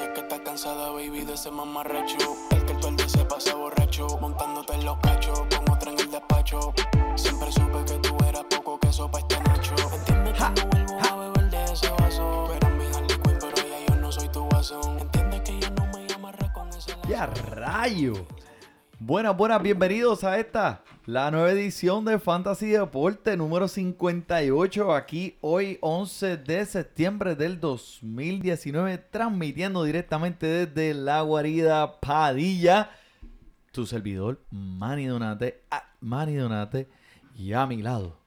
Dice que está cansada, baby, de ese mamarracho. El que todo el día se pasa borracho, montándote en los cachos, con otra en el despacho. Siempre supe que tú eras poco queso pa' este nacho. Entiende que no vuelvo a beber de ese vaso. Pero mi Harley Quinn, pero ya yo no soy tu guasón. Entiende que ya no me amarra con ese lazo. ¡Ya rayo! Buenas, buenas, bienvenidos a esta, la nueva edición de Fantasy Deporte número 58, aquí hoy 11 de septiembre del 2019, transmitiendo directamente desde la guarida Padilla, tu servidor Manny Donate, Manny Donate, y a mi lado,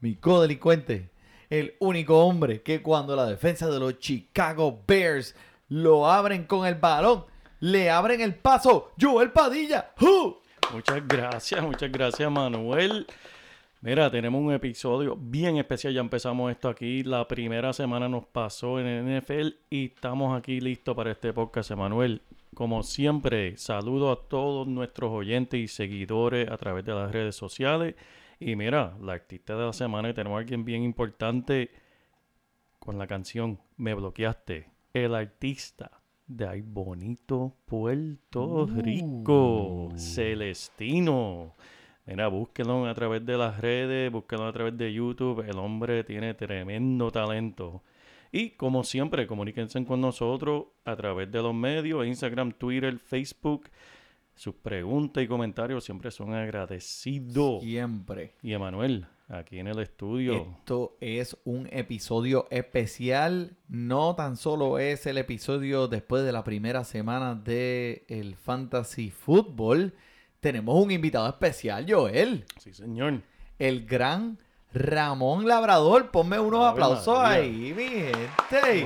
mi codelincuente, el único hombre que cuando la defensa de los Chicago Bears lo abren con el balón, le abren el paso, Joel Padilla, ¡Hu! Muchas gracias, muchas gracias Manuel. Mira, tenemos un episodio bien especial, ya empezamos esto aquí, la primera semana nos pasó en el NFL y estamos aquí listos para este podcast, Manuel. Como siempre, saludo a todos nuestros oyentes y seguidores a través de las redes sociales. Y mira, la artista de la semana, tenemos a alguien bien importante con la canción Me bloqueaste, el artista de Ay Bonito, Puerto Rico, Celestino. Mira, búsquenlo a través de las redes, búsquenlo a través de YouTube. El hombre tiene tremendo talento. Y como siempre, comuníquense con nosotros a través de los medios, Instagram, Twitter, Facebook. Sus preguntas y comentarios siempre son agradecidos. Siempre. Y Emanuel, aquí en el estudio. Esto es un episodio especial. No tan solo es el episodio después de la primera semana de el Fantasy Football. Tenemos un invitado especial, Joel. Sí, señor. El gran Ramón Labrador. Ponme unos aplausos María. ahí, mi gente.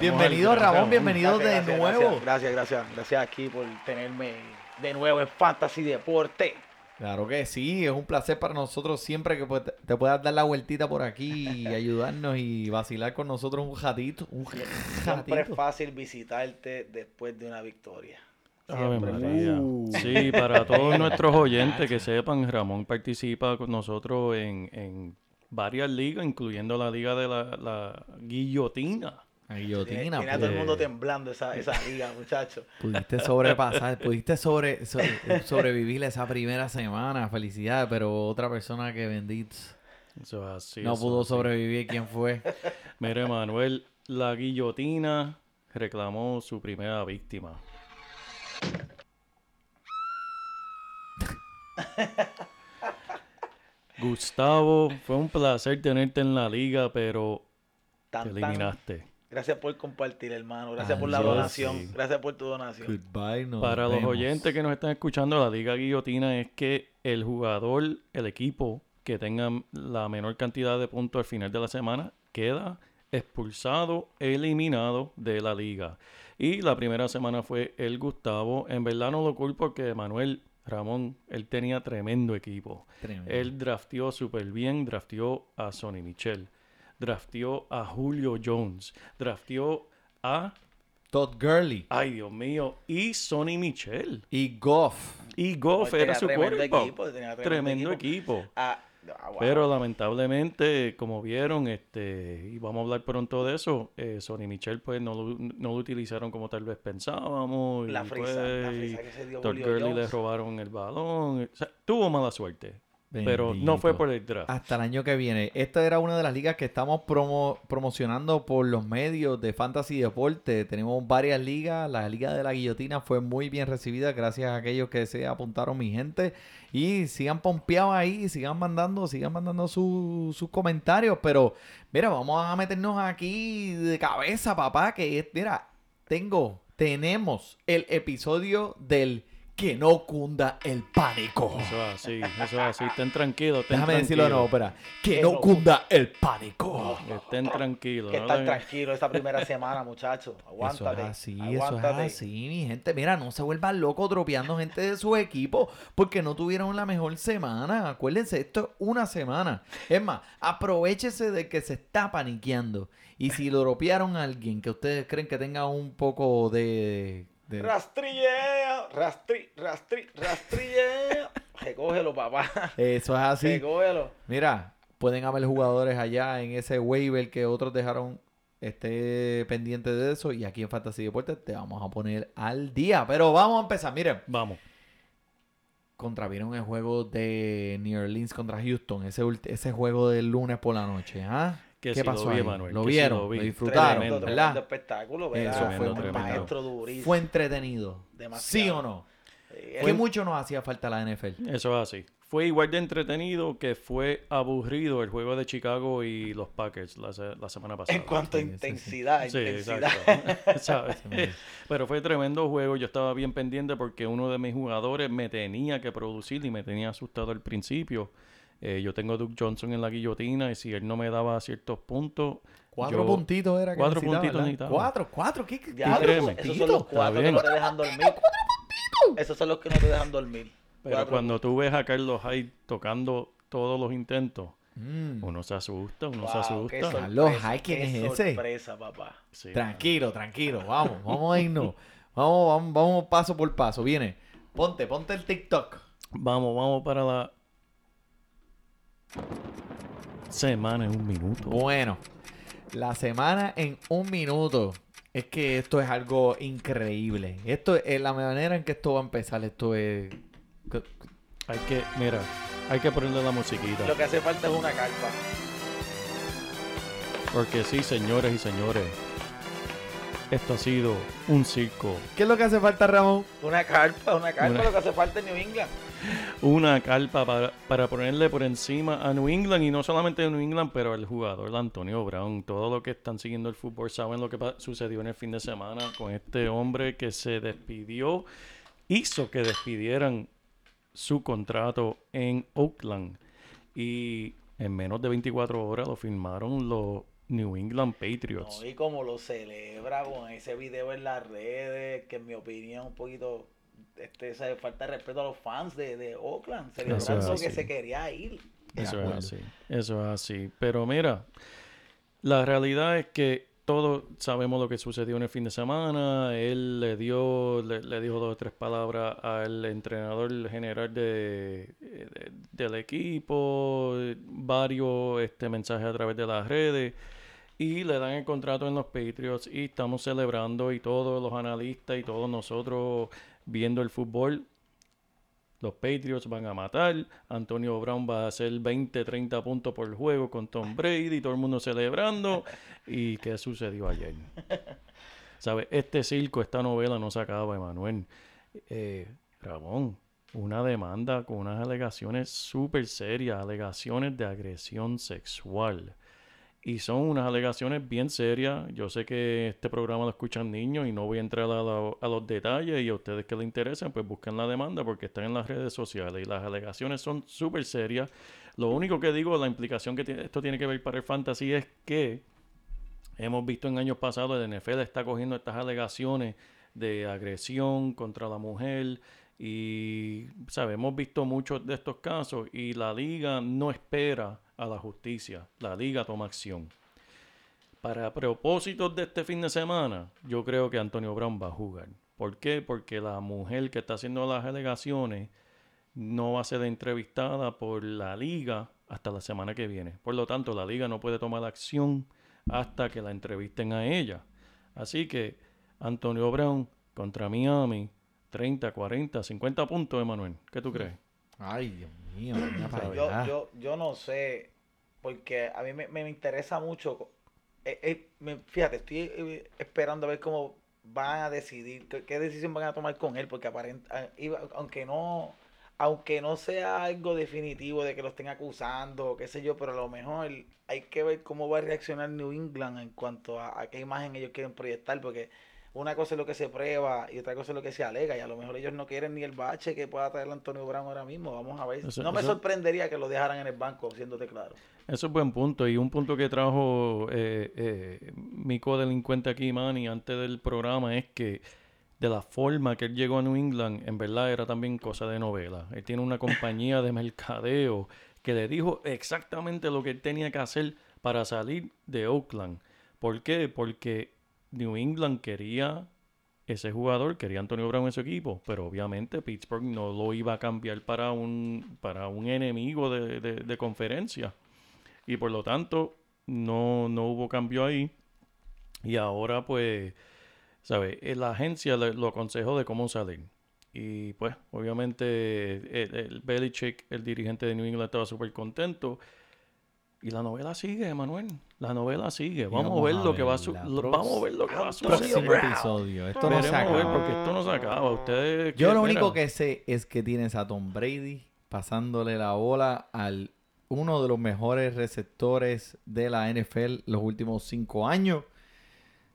Bienvenido, gran Ramón. Bienvenido Gracias, de gracias, nuevo. Gracias, gracias, gracias, gracias aquí por tenerme de nuevo en Fantasy Deporte. Claro que sí, es un placer para nosotros siempre que pues, te puedas dar la vueltita por aquí y ayudarnos y vacilar con nosotros un ratito. Un Siempre es fácil visitarte después de una victoria. Uh. Sí, para todos nuestros oyentes que sepan, Ramón participa con nosotros en, en varias ligas, incluyendo la liga de la, la guillotina. La Tiene, guillotina, tiene a todo el pues. mundo temblando esa, esa liga, muchachos. Pudiste sobrepasar, pudiste sobre, so- sobrevivir esa primera semana, felicidades, pero otra persona que bendito Eso es así. no eso pudo así. sobrevivir, ¿quién fue? Mire, Manuel, la guillotina reclamó su primera víctima. Gustavo, fue un placer tenerte en la liga, pero te eliminaste. Gracias por compartir, hermano. Gracias por la donación. sí. Gracias por tu donación. Goodbye, nos Para los oyentes que nos están escuchando, la Liga Guillotina es que el jugador, el equipo que tenga la menor cantidad de puntos al final de la semana queda expulsado, eliminado de la liga. Y la primera semana fue el Gustavo. En verdad no lo culpo porque Manuel Ramón, él tenía tremendo equipo. Tremendo. Él drafteó súper bien, drafteó a Sonny Michel, drafteó a Julio Jones, drafteó a, Todd Gurley ay Dios mío, y Sonny Michel. y Goff. Y Goff era su tremendo equipo, tenía tremendo Tremendo equipo. Ah, ah, wow. Pero lamentablemente, como vieron, este, y vamos a hablar pronto de eso, eh, Sonny Michel pues no lo, no lo utilizaron como tal vez pensábamos. la frisa, pues, la frisa que se dio Todd Julio Gurley le robaron el balón. O sea, tuvo mala suerte. Pero no fue por el draft. Hasta el año que viene. Esta era una de las ligas que estamos promo- promocionando por los medios de Fantasy Deporte. Tenemos varias ligas. La Liga de la Guillotina fue muy bien recibida gracias a aquellos que se apuntaron, mi gente. Y sigan pompeados ahí, sigan mandando, sigan mandando su- sus comentarios. Pero, mira, vamos a meternos aquí de cabeza, papá. Que mira, tengo, tenemos el episodio del que no cunda el pánico. Eso es así, eso es así. Estén tranquilos, estén Déjame decirlo de nuevo, tranquilos. espera. Que Que no no cunda el pánico. Estén tranquilos. Que no le- tranquilos esta primera semana, muchachos. Aguántate. Eso es así, aguántate. eso es así, mi gente. Mira, no se vuelvan locos dropeando gente de su equipo porque no tuvieron la mejor semana. Acuérdense, esto es una semana. Es más, aprovechese de que se está paniqueando. Y si lo dropearon a alguien que ustedes creen que tenga un poco de... de- Rastrillea, rastri, rastri, rastrillea. Recógelo, papá. Eso es así. Recógelo. Mira, pueden haber jugadores allá en ese waiver que otros dejaron esté pendiente de eso. Y aquí en Fantasy Deportes te vamos a poner al día. Pero vamos a empezar. Miren, Vamos. contravieron el juego de New Orleans contra Houston. Ese, ese juego del lunes por la noche. ¿ah? Que ¿Qué sí lo pasó vi, ahí? Emanuel, ¿Lo sí vieron? lo ¿Lo, vi. disfrutaron? Tremendo, ¿Verdad? tremendo espectáculo, ¿verdad? Eso fue Un tremendo. maestro durísimo. Fue entretenido. Demasiado. ¿Sí o no? Eh, Que mucho nos hacía falta la NFL. Eso es así. Fue igual de entretenido que fue aburrido el juego de Chicago y los Packers la, se- la semana pasada. En cuanto a Sí, intensidad, Sí, intensidad. exacto. ¿Sabes? Pero fue tremendo juego. Yo estaba bien pendiente porque uno de mis jugadores me tenía que producir y me tenía asustado al principio. Eh, yo tengo a Duke Johnson en la guillotina y si él no me daba ciertos puntos, Cuatro yo- puntitos era que cuatro necesitaba, puntitos ¿verdad? necesitaba. Cuatro, cuatro. ¿Qué, qué- Ya, cuatro créeme. esos son los puntitos? cuatro que no te dejan dormir. Esos son los que no te dejan dormir. Pero Cuatro cuando tú ves a Carlos Hyde tocando todos los intentos, Mm. uno se asusta, uno se asusta. qué sorpresa, ¿quién qué es ese? sorpresa, papá. Sí, Tranquilo, tranquilo. Vamos, vamos a irnos. Vamos, vamos, vamos paso por paso. Viene. Ponte, ponte el TikTok. Vamos, vamos para la semana en un minuto. Bueno, la semana en un minuto. Es que esto es algo increíble. Esto es la manera en que esto va a empezar. Esto es. Hay que, mira, hay que ponerle la musiquita. Lo que hace falta es una carpa. Porque sí, señores y señores, esto ha sido un circo, ¿Qué es lo que hace falta, Ramón? Una carpa, una carpa, Una- lo que hace falta en New England. Una carpa para, para ponerle por encima a New England y no solamente a New England, pero al jugador Antonio Brown. Todo lo que están siguiendo el fútbol saben lo que sucedió en el fin de semana con este hombre que se despidió, hizo que despidieran su contrato en Oakland y en menos de 24 horas lo firmaron los New England Patriots. Y como lo celebra con ese video en las redes, que en mi opinión un poquito este, se falta de respeto a los fans de, de Oakland, celebrando que se quería ir. Eso es así, eso es así. Pero mira, la realidad es que todos sabemos lo que sucedió en el fin de semana. Él le dio, le, le dijo dos o tres palabras al entrenador general de, de- del equipo, varios este, mensajes a través de las redes. Y le dan el contrato en los Patriots y estamos celebrando y todos los analistas y todos nosotros viendo el fútbol los Patriots van a matar. Antonio Brown va a hacer 20, 30 puntos por juego con Tom Brady. Todo el mundo celebrando. ¿Y qué sucedió ayer? ¿Sabes? Este circo, esta novela no se acaba, Emanuel. Eh, Ramón, una demanda con unas alegaciones súper serias, alegaciones de agresión sexual. Y son unas alegaciones bien serias. Yo sé que este programa lo escuchan niños y no voy a entrar a, los detalles y a ustedes que les interesan, pues busquen la demanda porque están en las redes sociales y las alegaciones son súper serias. Lo único que digo, la implicación que esto tiene que ver para el fantasy es que hemos visto en años pasados, el NFL está cogiendo estas alegaciones de agresión contra la mujer y ¿sabe? hemos visto muchos de estos casos y la liga no espera a la justicia, la liga toma acción. Para propósitos de este fin de semana, yo creo que Antonio Brown va a jugar. ¿Por qué? Porque la mujer que está haciendo las alegaciones no va a ser entrevistada por la liga hasta la semana que viene. Por lo tanto, la liga no puede tomar acción hasta que la entrevisten a ella. Así que Antonio Brown contra Miami, 30, 40, 50 puntos, Emanuel. ¿Qué tú crees? Ay, Dios mío. yo, yo no sé, porque a mí me, me interesa mucho. eh, eh, me- fíjate, estoy eh, esperando a ver cómo van a decidir, qué, qué decisión van a tomar con él, porque aparenta, iba- aunque no aunque no sea algo definitivo de que lo estén acusando, qué sé yo, pero a lo mejor hay que ver cómo va a reaccionar New England en cuanto a, a qué imagen ellos quieren proyectar, porque una cosa es lo que se prueba y otra cosa es lo que se alega. Y a lo mejor ellos no quieren ni el bache que pueda traer Antonio Brown ahora mismo. Vamos a ver. Eso- no me eso- sorprendería que lo dejaran en el banco, siéndote claro. Eso es buen punto. Y un punto que trajo eh, eh, mi codelincuente aquí, Manny, antes del programa, es que de la forma que él llegó a New England, en verdad era también cosa de novela. Él tiene una compañía de mercadeo que le dijo exactamente lo que él tenía que hacer para salir de Oakland. ¿Por qué? Porque New England quería ese jugador, quería Antonio Brown en su equipo, pero obviamente Pittsburgh no lo iba a cambiar para un, para un enemigo de, de- de conferencia. Y por lo tanto, no, no hubo cambio ahí. Y ahora, pues, ¿sabes? Eh, La agencia le- lo aconsejó de cómo salir. Y pues, obviamente, el, el Belichick, el dirigente de New England, estaba súper contento. Y la novela sigue, Manuel. La novela sigue. Vamos, vamos a ver a lo que va a su- lo- Vamos a ver lo que va a suceder. Episodio. Esto no se acaba. porque esto no se acaba. Ustedes. Yo lo único que sé es que tienes a Tom Brady pasándole la bola al uno de los mejores receptores de la NFL los últimos cinco años.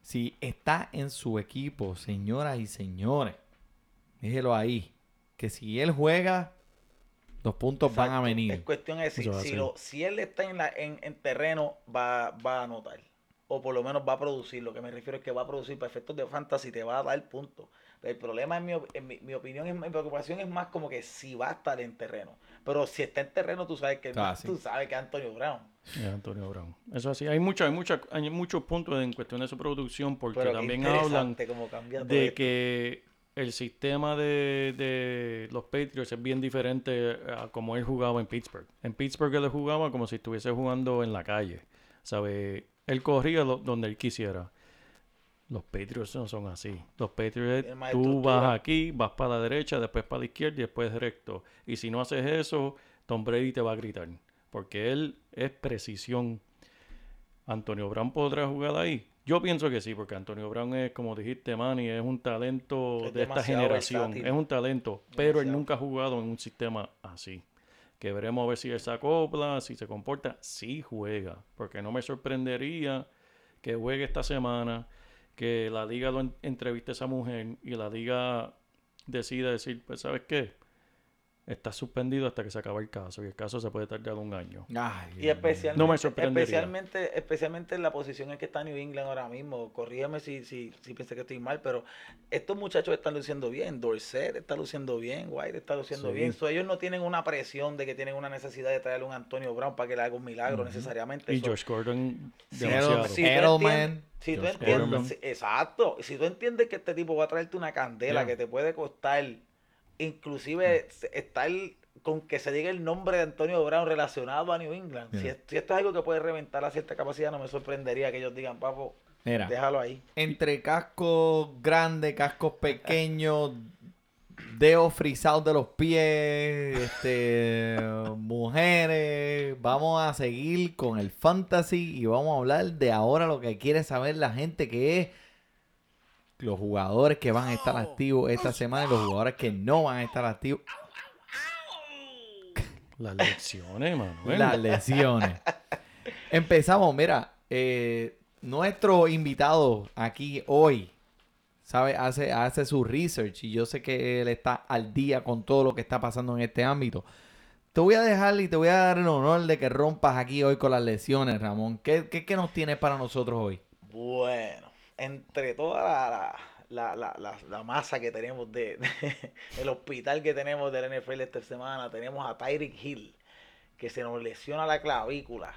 Si está en su equipo, señoras y señores, déjelo ahí. Que si él juega, los puntos van a venir. Es cuestión de si, lo- si él está en, la, en, en terreno, va, va a anotar. O por lo menos va a producir. Lo que me refiero es que va a producir para efectos de fantasy, te va a dar puntos. El problema, en mi, en mi, mi opinión, es, mi preocupación es más como que si va a estar en terreno. Pero si está en terreno, tú sabes que, Ah, sí. tú sabes que es Antonio Brown. Es Antonio Brown. Eso así. Hay, mucha, hay, mucha, hay muchos puntos en cuestión de su producción porque Pero también hablan de esto. que el sistema de, de los Patriots es bien diferente a como él jugaba en Pittsburgh. En Pittsburgh él jugaba como si estuviese jugando en la calle. ¿Sabe? Él corría lo- donde él quisiera. Los Patriots no son así. Los Patriots, tú vas aquí, vas para la derecha, después para la izquierda y después recto. Y si no haces eso, Tom Brady te va a gritar. Porque él es precisión. ¿Antonio Brown podrá jugar ahí? Yo pienso que sí, porque Antonio Brown es, como dijiste, Manny, es un talento Es de esta generación. versátil. Es un talento, pero él nunca ha jugado en un sistema así. Que veremos a ver si él se acopla, si se comporta. Sí juega, porque no me sorprendería que juegue esta semana, que la liga lo en- entreviste a esa mujer y la liga decida decir, pues, ¿sabes qué? Está suspendido hasta que se acabe el caso y el caso se puede tardar un año. Ay, Y especialmente, No me sorprendería. especialmente, especialmente en la posición en que está New England ahora mismo. Corrígeme si, si, si piensas que estoy mal, pero estos muchachos están luciendo bien. Dorset está luciendo bien, White está luciendo Sí. bien. So, ellos no tienen una presión de que tienen una necesidad de traerle un Antonio Brown para que le haga un milagro necesariamente. Y So, Josh Gordon, Edelman, entiendes- si tú entiendes, exacto, si tú entiendes que este tipo va a traerte una candela que te puede costar, inclusive estar con que se diga el nombre de Antonio Brown relacionado a New England. Si, Ya. es- si esto es algo que puede reventar a cierta capacidad, no me sorprendería que ellos digan, papo, Mira, déjalo ahí. entre cascos grandes, cascos pequeños, dedos frisados de los pies, este, mujeres, vamos a seguir con el fantasy y vamos a hablar de ahora lo que quiere saber la gente que es los jugadores que van a estar activos esta semana y los jugadores que no van a estar activos, Las lecciones, Manuel. las lesiones. Empezamos, mira, eh, nuestro invitado aquí hoy, sabe, hace, hace su research y yo sé que él está al día con todo lo que está pasando en este ámbito. Te voy a dejar y te voy a dar el honor de que rompas aquí hoy con las lesiones, Ramón. ¿Qué, qué, qué nos tienes para nosotros hoy? Bueno, entre toda la, la, la, la- la masa que tenemos de, de- el hospital que tenemos del NFL esta semana, tenemos a Tyreek Hill, que se nos lesiona la clavícula.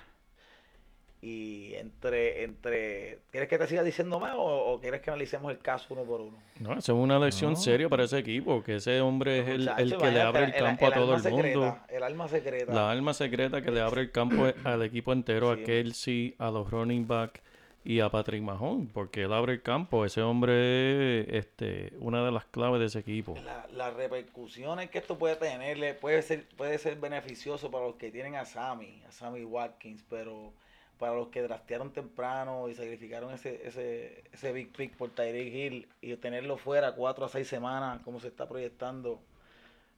Y entre, entre, ¿quieres que te siga diciendo más o, o quieres que analicemos el caso uno por uno? No, eso es una lección No. seria para ese equipo, que ese hombre es el, Muchacho, el que le abre el campo a todo el mundo. el alma secreta. La alma secreta que le abre el campo al equipo entero, Sí. a Kelsey, a los running back y a Patrick Mahon, porque él abre el campo. Ese hombre es este, una de las claves de ese equipo. La- las repercusiones que esto puede tenerle puede ser puede ser beneficioso para los que tienen a Sammy, a Sammy Watkins, pero para los que draftearon temprano y sacrificaron ese ese ese big pick por Tyreek Hill y tenerlo fuera cuatro a seis semanas, como se está proyectando,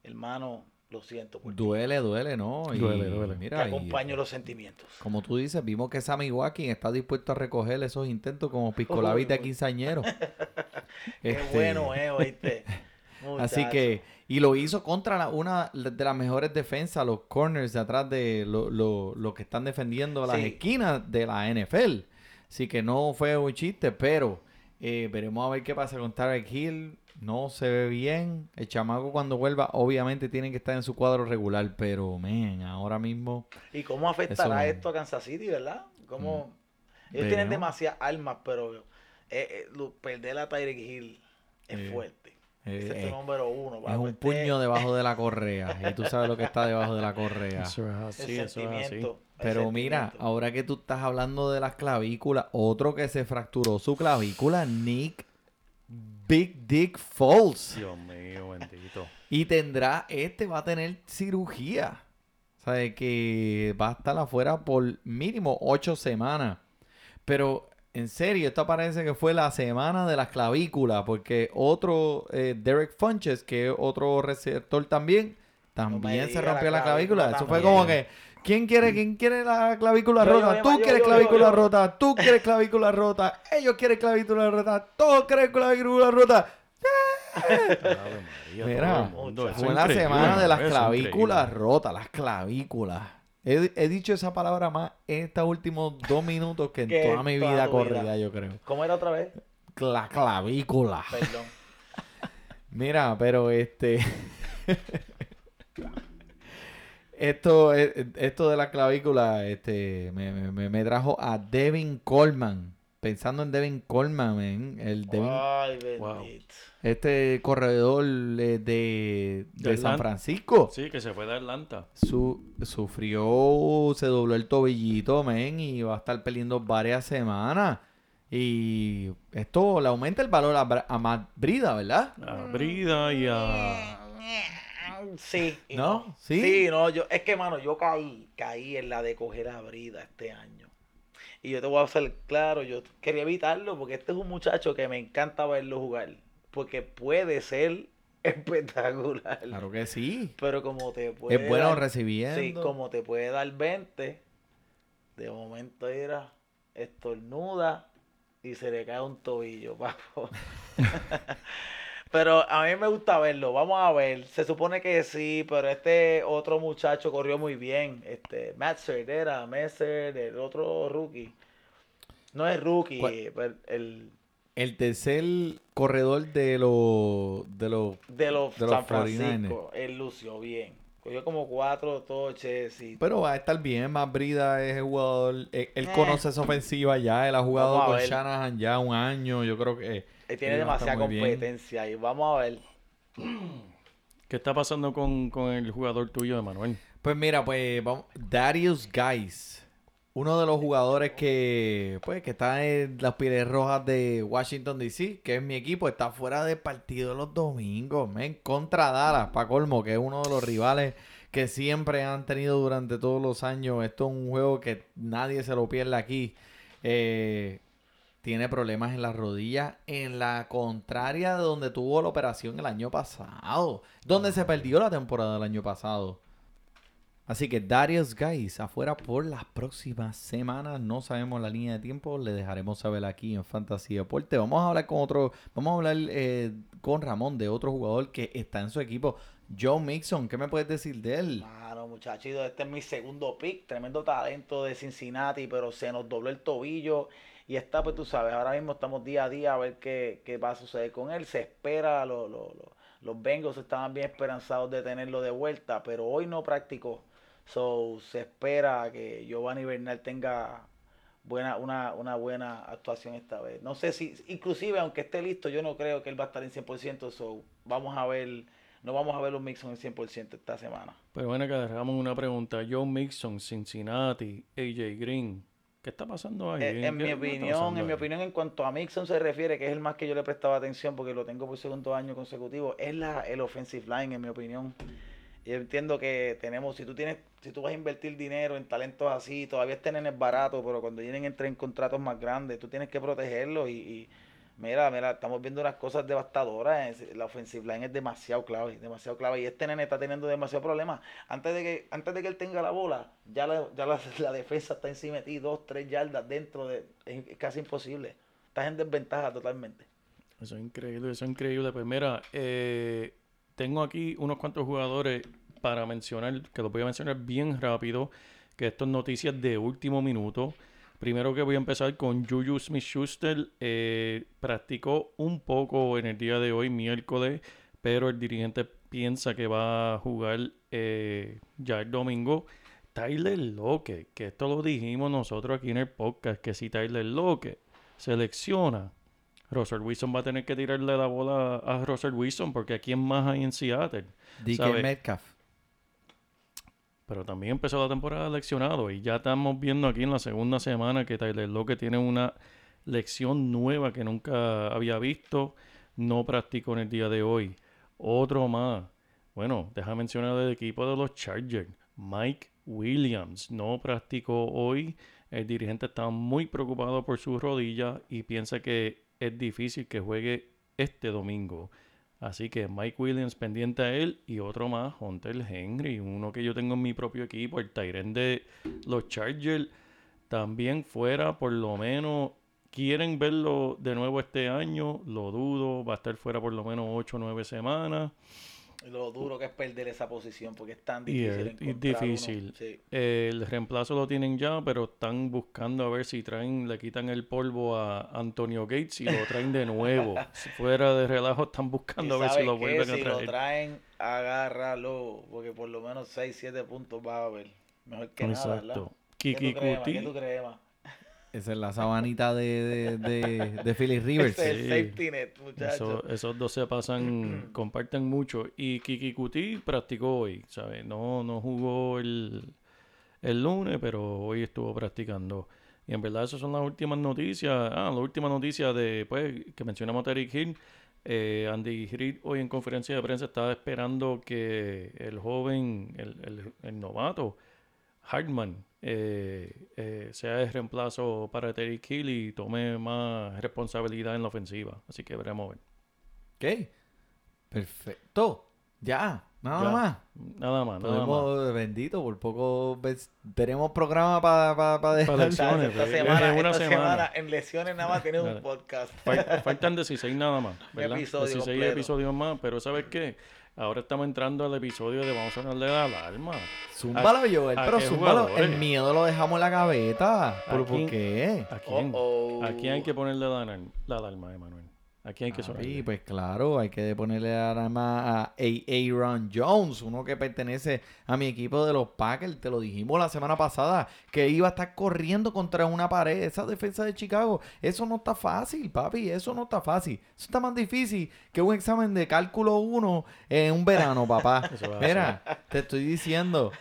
hermano, Lo siento. Duele, duele, ¿no? Y Duele, duele. Te Mira, y- acompaño los sentimientos. como tú dices, vimos que Sammy Watkins está dispuesto a recoger esos intentos como Piscolabis de quinceañero. Qué Este, bueno, eh, oíste. Así que, y lo hizo contra la- una de las mejores defensas, los corners de atrás de lo, lo- lo que están defendiendo las Sí. esquinas de la NFL. Así que no fue un chiste, pero eh, veremos a ver qué pasa con Tarek Hill. No se ve bien. El chamaco cuando vuelva, obviamente tiene que estar en su cuadro regular, pero, man, ahora mismo... ¿Y cómo afectará Eso- esto a Kansas City, verdad? ¿Cómo... Ellos Veremos. tienen demasiadas armas, pero eh, eh, perder a Tyreek Hill es Eh, fuerte. eh, Ese es eh, tu número uno. es un puño debajo de la correa. Y tú sabes lo que está debajo de la correa. Eso es el así, eso es así. Pero mira, ahora que tú estás hablando de las clavículas, otro que se fracturó su clavícula, Nick Big Dick Falls. Dios mío, bendito. Y tendrá, este va a tener cirugía. O sea, de que va a estar afuera por mínimo ocho semanas. Pero en serio, esto parece que fue la semana de las clavículas, porque otro, eh, Derek Funches, que es otro receptor también, también se rompió la la clavícula. Eso fue como que, ¿quién quiere, quién quiere la clavícula Yo, rota? yo, Tú yo, quieres clavícula yo. rota, tú quieres clavícula rota, ellos quieren clavícula rota, todos quieren clavícula rota. María, Mira, Fue es la semana de las clavículas increíble. rotas, las clavículas. He, he dicho esa palabra más en estos últimos dos minutos que en Que toda mi toda vida tu vida. corrida, yo creo. ¿Cómo era otra vez? La clavícula. Perdón. Mira, pero este. esto, eh, esto de la clavícula este, me, me- me- trajo a Devin Coleman. Pensando en Devin Coleman, men, el Devin- Ay, Wow. este corredor eh, de, de De San. Francisco. Sí, que se fue de Atlanta. Su, sufrió, se dobló el tobillito, men, y va a estar peleando varias semanas. Y esto le aumenta el valor a, a Matt Brida, ¿verdad? A Brida y a... Sí. ¿No? ¿Sí? Sí, no, yo, es que, mano, yo caí, caí en la de coger a Brida este año. Y yo te voy a hacer claro, yo quería evitarlo porque este es un muchacho que me encanta verlo jugar. Porque puede ser espectacular. Claro que sí. Pero como te puede Es bueno dar- recibiendo. Sí, como te puede dar 20, de momento era estornuda y se le cae un tobillo, papo. pero a mí me gusta verlo, vamos a ver. Se supone que sí, pero este otro muchacho corrió muy bien. Este, Matzer era, Messer, el otro rookie. No es rookie, pero el El tercer corredor de los de los de los De los San 49ers. Francisco, él lució bien. Cogió como cuatro toches y pero va a estar bien, más Brida es el jugador, él, él Eh. conoce esa ofensiva ya, él ha jugado con. Shanahan ya un año, yo creo que tiene a estar demasiada bien. competencia y vamos a ver. ¿Qué está pasando con, con el jugador tuyo, Emanuel? Pues mira, pues vamos, Darius Guys, uno de los jugadores que pues que está en las pieles rojas de Washington DC, que es mi equipo, está fuera de partido los domingos, men, contra Dallas, para colmo, que es uno de los rivales que siempre han tenido durante todos los años. Esto es un juego que nadie se lo pierde aquí. Eh, tiene problemas en las rodillas, en la contraria de donde tuvo la operación el año pasado, donde se perdió la temporada del año pasado. Así que Darius Guys afuera por las próximas semanas. No sabemos la línea de tiempo. Le dejaremos saber aquí en Fantasy Deporte. Vamos a hablar con otro. Vamos a hablar eh, con Ramón de otro jugador que está en su equipo. Joe Mixon. ¿Qué me puedes decir de él? Mano, muchachito, este es mi segundo pick. Tremendo talento de Cincinnati, pero se nos dobló el tobillo. Y está, pues tú sabes, ahora mismo estamos día a día a ver qué, qué va a suceder con él. Se espera, lo- lo- lo- los Bengals estaban bien esperanzados de tenerlo de vuelta, pero hoy no practicó. So, se espera que Giovanni Bernal tenga buena, una, una buena actuación esta vez. No sé si, inclusive aunque esté listo, yo no creo que él va a estar en 100%. So, vamos a ver, no vamos a ver los Mixon en 100% esta semana. Pues bueno, que dejamos una pregunta. Joe Mixon, Cincinnati, AJ Green. ¿Qué está pasando ahí? Eh, ¿Qué- en mi opinión, en mi opinión, en cuanto a Mixon se refiere, que es el más que yo le prestaba atención porque lo tengo por segundo año consecutivo, es la el offensive line, en mi opinión. Yo entiendo que tenemos, si tú tienes, si tú vas a invertir dinero en talentos así, todavía este nene es barato, pero cuando vienen entre en contratos más grandes, tú tienes que protegerlo y, y Mira, mira, estamos viendo unas cosas devastadoras. La offensive line es demasiado clave, demasiado clave. Y este nene está teniendo demasiado problemas. Antes de que, antes de que él tenga la bola, ya la, ya la, la defensa está encima de ti, dos, tres yardas dentro de. Es casi imposible. Estás en desventaja totalmente. Eso es increíble, eso es increíble. Pues mira, eh, tengo aquí unos cuantos jugadores para mencionar, que los voy a mencionar bien rápido, que esto es noticias de último minuto. Primero que voy a empezar con Juju Smith-Schuster. eh, practicó un poco en el día de hoy, miércoles, pero el dirigente piensa que va a jugar eh, ya el domingo. Tyler Lockett, que esto lo dijimos nosotros aquí en el podcast, que si Tyler Lockett selecciona Russell Wilson va a tener que tirarle la bola a Russell Wilson porque a quién más hay en Seattle. DK. Metcalf. Pero también empezó la temporada leccionado y ya estamos viendo aquí en la segunda semana que Tyler Lockett tiene una lección nueva que nunca había visto. No practicó en el día de hoy. Otro más. Bueno, deja mencionar el equipo de los Chargers. Mike Williams no practicó hoy. El dirigente está muy preocupado por su rodilla y piensa que es difícil que juegue este domingo. Así que Mike Williams pendiente a él y otro más, Hunter Henry, uno que yo tengo en mi propio equipo, el Tyren de los Chargers, también fuera por lo menos. Quieren verlo de nuevo este año, lo dudo, va a estar fuera por lo menos 8 o 9 semanas. Lo duro que es perder esa posición porque es tan difícil. es- y uno. difícil. Sí. El reemplazo lo tienen ya, pero están buscando a ver si traen, le quitan el polvo a Antonio Gates y lo traen de nuevo. Si fuera de relajo, están buscando a ver si lo vuelven a si lo traer. traen, agárralo, porque por lo menos 6, 7 puntos va a haber. Mejor que nada, ¿verdad? Exacto. ¿Qué Kiki tú crees, Emma? ¿Qué Kuti. tú crees, Emma? Esa es la sabanita de, de, de, de Philip Rivers. Ese es Sí. el safety net, muchachos. Eso- esos dos se pasan, comparten mucho. Y Kiki Kuti practicó hoy, ¿sabes? No, no jugó el, el lunes, pero hoy estuvo practicando. Y en verdad esas son las últimas noticias. Ah, la última noticia de, pues, que mencionamos a Terry Hill. Eh, Andy Reid hoy en conferencia de prensa estaba esperando que el joven, el, el- el novato, Hartman, eh, eh, sea el reemplazo para Terry Hill y tome más responsabilidad en la ofensiva. Así que veremos a ver. ¿Qué? Perfecto. Ya, nada Ya. más. Nada más, nada más. Podemos, bendito, por poco ves- tenemos programa para pa, pa dejar. Para lesiones, esta semana, es esta semana. semana en lesiones nada más tenemos un podcast. Fal- Faltan 16 nada más, ¿verdad? episodio 16 completo. episodios más, pero ¿sabes qué? Ahora estamos entrando al episodio de Vamos a de la alarma. Zúmbalo, Joel, a pero zúmbalo. El miedo lo dejamos en la gaveta. ¿Por, ¿A ¿por quién? qué? ¿A quién? Oh, oh. ¿A quién hay que ponerle la, la alarma, Emanuel? ¿A quién hay que Papi, sonarle? pues claro, hay que ponerle arma a Aaron Jones, uno que pertenece a mi equipo de los Packers. Te lo dijimos la semana pasada, que iba a estar corriendo contra una pared. Esa defensa de Chicago, eso no está fácil, papi, eso no está fácil. Eso está más difícil que un examen de cálculo 1 en un verano, papá. Mira, te estoy diciendo.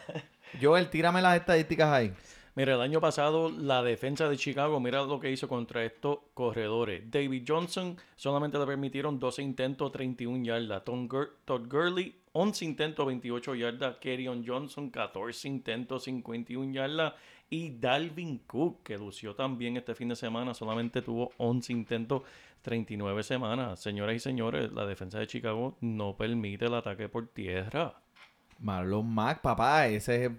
Joel, tírame las estadísticas ahí. Mira, el año pasado la defensa de Chicago, mira lo que hizo contra estos corredores. David Johnson solamente le permitieron 12 intentos, 31 yardas. Tom Gur- Todd Gurley, 11 intentos, 28 yardas. Kerryon Johnson, 14 intentos, 51 yardas. Y Dalvin Cook, que lució también este fin de semana, solamente tuvo 11 intentos, 39 semanas. Señoras y señores, la defensa de Chicago no permite el ataque por tierra. Marlon Mack, papá, ese es,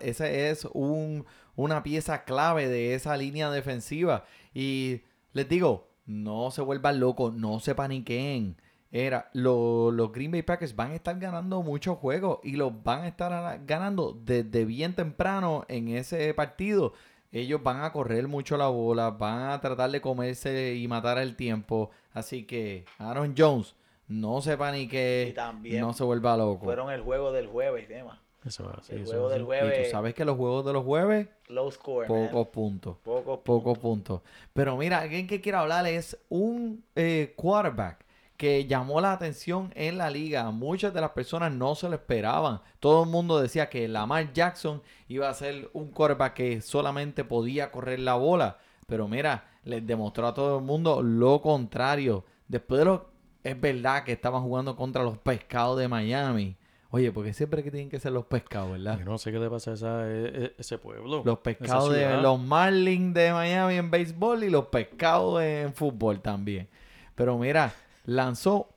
ese es un, una pieza clave de esa línea defensiva. Y les digo, no se vuelvan locos, no se paniqueen. Era, lo- los Green Bay Packers van a estar ganando muchos juegos y los van a estar ganando desde bien temprano en ese partido. Ellos van a correr mucho la bola, van a tratar de comerse y matar el tiempo. Así que Aaron Jones, no se panique, Y también no se vuelva loco. Fueron el juego del jueves, Emma. Eso es así, El eso juego es del así. jueves, Y tú sabes que los juegos de los jueves, low score, pocos puntos. Pocos Pocos puntos. Pero mira, alguien que quiero hablar es un eh, quarterback que llamó la atención en la liga. Muchas de las personas no se lo esperaban. Todo el mundo decía que Lamar Jackson iba a ser un quarterback que solamente podía correr la bola. Pero mira, les demostró a todo el mundo lo contrario. Después de lo... Es verdad que estaban jugando contra los pescados de Miami. Oye, porque siempre que tienen que ser los pescados, ¿verdad? Yo no sé qué le pasa a esa- e- e- ese pueblo. Los pescados de los Marlins de Miami en béisbol y los pescados en fútbol también. Pero mira, lanzó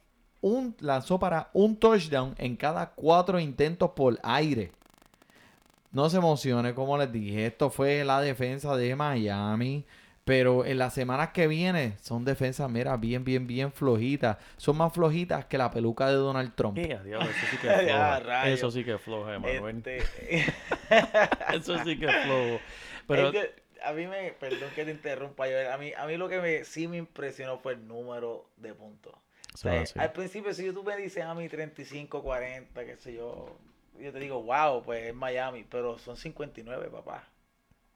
un lanzó para un touchdown en cada cuatro intentos por aire. No se emocione, como les dije, esto fue la defensa de Miami. Pero en las semanas que vienen son defensas, mira, bien, bien, bien flojitas. Son más flojitas que la peluca de Donald Trump. Eh, diablo, eso sí que es Ya, flojo. Eso sí que es flojo, Emanuel. Este, Eso sí que es flojo. Pero es que a mí me, perdón que te interrumpa, yo, a mí, a mí lo que me, sí me impresionó fue el número de puntos. O sea, al principio, si tú me dices a mí 35, 40, qué sé yo, yo te digo, wow, pues es Miami, pero son 59, papá.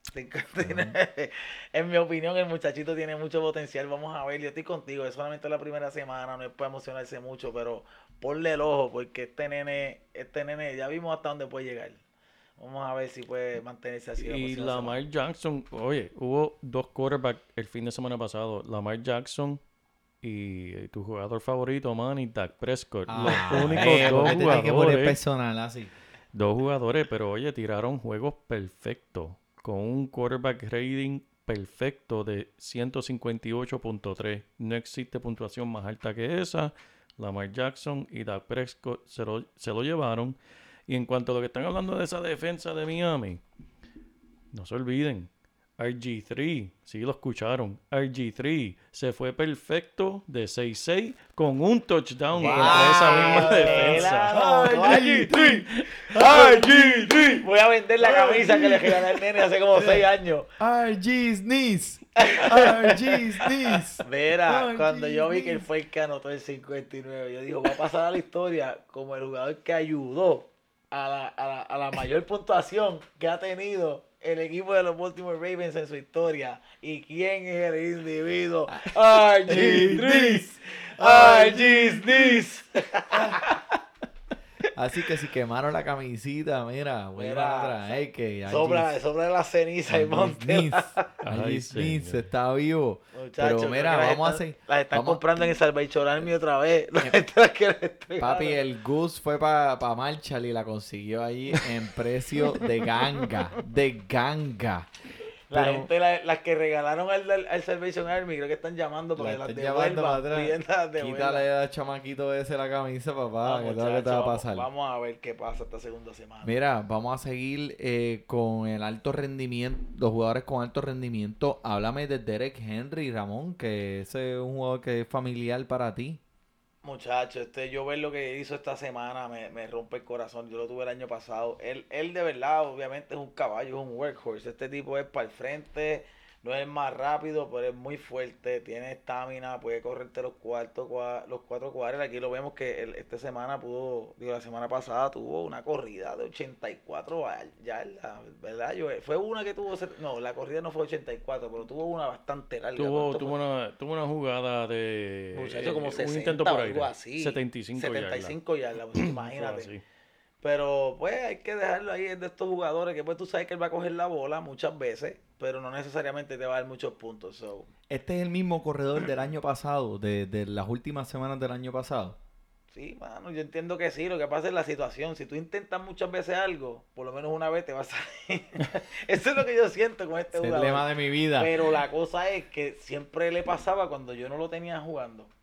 59. En mi opinión, el muchachito tiene mucho potencial. Vamos a ver, yo estoy contigo. Es solamente la primera semana, no es para emocionarse mucho, pero ponle el ojo, porque este nene, este nene, ya vimos hasta dónde puede llegar. Vamos a ver si puede mantenerse así. Y Lamar semana. Jackson, oye, hubo dos quarterbacks el fin de semana pasado. Lamar Jackson y eh, tu jugador favorito, Manny, Dak Prescott. Ah, Los únicos eh, dos ¿por qué te tienes que poner jugadores. personal así? Dos jugadores, pero oye, tiraron juegos perfectos. Con un quarterback rating perfecto de 158.3. No existe puntuación más alta que esa. Lamar Jackson y Dak Prescott se lo, se lo llevaron. Y en cuanto a lo que están hablando de esa defensa de Miami, no se olviden. RG3, sí lo escucharon. RG3 se fue perfecto de 6-6 con un touchdown contra esa misma defensa. RG3, RG3. Voy a vender la camisa que le regalé al nene hace como 6 años. RG's knees. RG's knees. Mira, cuando yo vi que él fue el que anotó el 59, yo digo, va a pasar a la historia como el jugador que ayudó a la, a la, a la mayor puntuación que ha tenido el equipo de los Baltimore Ravens en su historia. ¿Y quién es el individuo? RG3. RG3. Así que si quemaron la camisita, mira, vuelvan Mira, a traer que Sobra, sobra la ceniza y monte. knees señor. está vivo. Muchachos, Pero mira, vamos a seguir. Las están vamos- comprando en el Salvation Army otra vez. Entregar. Papi, el Goose fue para pa Marshall y la consiguió ahí en precio de ganga. De ganga. La Pero- gente, la- las que regalaron al, al, al Salvation Army, creo que están llamando para La que las devuelvan. devuelvan. Quítale al chamaquito ese la camisa, papá. Ah, que todo lo que muchachos, te va a vamos- pasar. Vamos, a ver qué pasa esta segunda semana. Mira, vamos a seguir eh, con el alto rendimiento, los jugadores con alto rendimiento. Háblame de Derek Henry, Ramón, que ese es un jugador que es familiar para ti. Muchachos, este, yo ver lo que hizo esta semana me, me rompe el corazón. Yo lo tuve el año pasado. Él, él de verdad, obviamente, es un caballo, es un workhorse. Este tipo es para el frente, no es más rápido, pero es muy fuerte, tiene estamina, puede correrte los cuartos, cua- los cuatro cuadros. Aquí lo vemos que él, esta semana pudo, digo, la semana pasada tuvo una corrida de 84 yardas, ¿verdad? Yo, fue una que tuvo, no, la corrida no fue 84, pero tuvo una bastante larga. Tuvo, ¿Cuánto tuvo, fue? una, tuvo una jugada de Muchacho, como eh, 60 un intento por aire. algo así. 75 yardas. 75 yardas, pues, imagínate. Pero pues hay que dejarlo ahí es de estos jugadores que pues tú sabes que él va a coger la bola muchas veces, pero no necesariamente te va a dar muchos puntos. So, Este es el mismo corredor del año pasado, de, de las últimas semanas del año pasado. Sí, mano, yo entiendo que sí, lo que pasa es la situación. Si tú intentas muchas veces algo, por lo menos una vez te va a salir. Eso es lo que yo siento con este Es el jugador. lema de mi vida. Pero la cosa es que siempre le pasaba cuando yo no lo tenía jugando.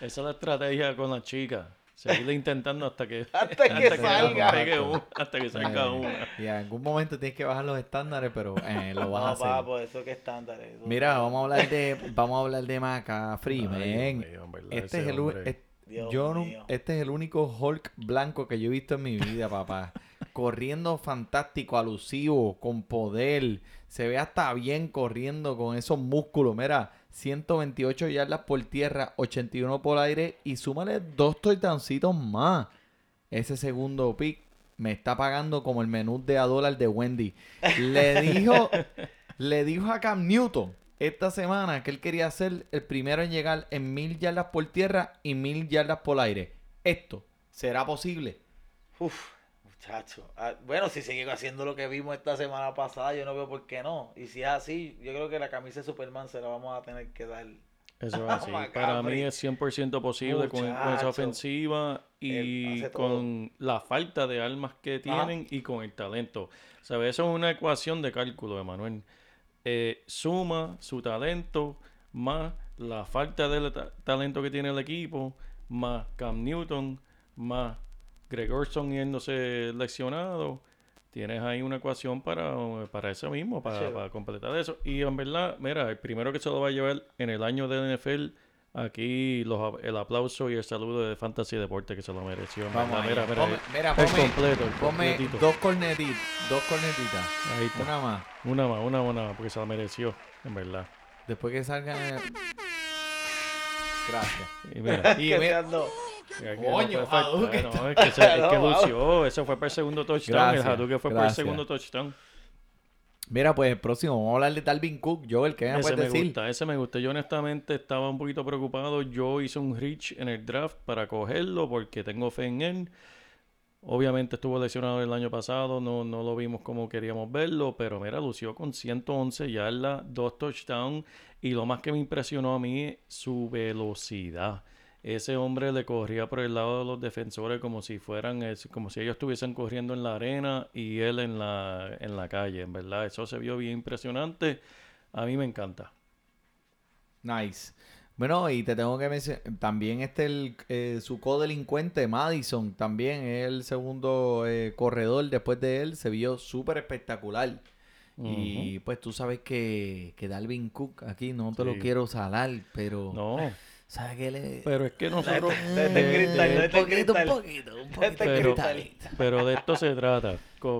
Esa es la estrategia con la chica. Seguirle intentando hasta que, Hasta que hasta salga. una, hasta que salga una. Y en algún momento tienes que bajar los estándares, pero eh, lo vas a No, hacer. pa, por eso que estándares. Mira, vamos a hablar de, vamos a hablar de McCaffrey, Ay, man. Dios mío, en verdad, Este es el u- hombre. es- Dios yo no- mío. este es el único Hulk blanco que yo he visto en mi vida, papá. corriendo fantástico, alusivo, con poder. Se ve hasta bien corriendo con esos músculos. Mira, 128 yardas por tierra, 81 por aire y súmale dos touchdowncitos más. Ese segundo pick me está pagando como el menú de a dólar de Wendy. Le dijo, le dijo a Cam Newton esta semana que él quería ser el primero en llegar en mil yardas por tierra y mil yardas por aire. ¿Esto será posible? Uf, muchacho. Ah, bueno, si sigue haciendo lo que vimos esta semana pasada, yo no veo por qué no. Y si es así, yo creo que la camisa de Superman se la vamos a tener que dar. Eso es así. Para mí es 100% posible con, con esa ofensiva y con la falta de armas que tienen y con el talento. ¿Sabes? Eso es una ecuación de cálculo, Emanuel. Eh, suma su talento más la falta de ta- talento que tiene el equipo, más Cam Newton, más Gregorson yéndose leccionado. Tienes ahí una ecuación para, para eso mismo, para, Sí. para completar eso. Y en verdad, mira, el primero que se lo va a llevar en el año del NFL, aquí los, el aplauso y el saludo de Fantasy Deporte que se lo mereció. Vamos. Mira, mira, mira, completo, completito. dos cornetitas, dos cornetitas, Ahí está. una más. Una más, una más, una más, porque se la mereció, en verdad. Después que salgan... Gracias. Y mira, Y mira- Coño, Hadouken no, es que, es lució, eso fue para el segundo touchdown, Gracias, el Hadouken fue para el segundo touchdown. Mira, pues el próximo, vamos a hablar de Dalvin Cook. Joel, ¿qué me Ese puedes me decir? gusta, ese me gusta. Yo honestamente estaba un poquito preocupado. Yo hice un reach en el draft para cogerlo porque tengo fe en él. Obviamente estuvo lesionado el año pasado, no, no lo vimos como queríamos verlo, pero mira, lució con 111 yardas, dos touchdowns y lo más que me impresionó a mí es su velocidad. Ese hombre le corría por el lado de los defensores como si fueran, como si ellos estuviesen corriendo en la arena y él en la, en la calle, en verdad. Eso se vio bien impresionante. A mí me encanta. Nice. Bueno, y te tengo que mencionar, también este el, eh, su codelincuente, Madison, también es el segundo eh, corredor después de él, se vio súper espectacular. Y pues tú sabes que, que Dalvin Cook aquí no te lo quiero salar, pero No, ¿sabes qué le...? pero es que nosotros... Pero- de esto se trata.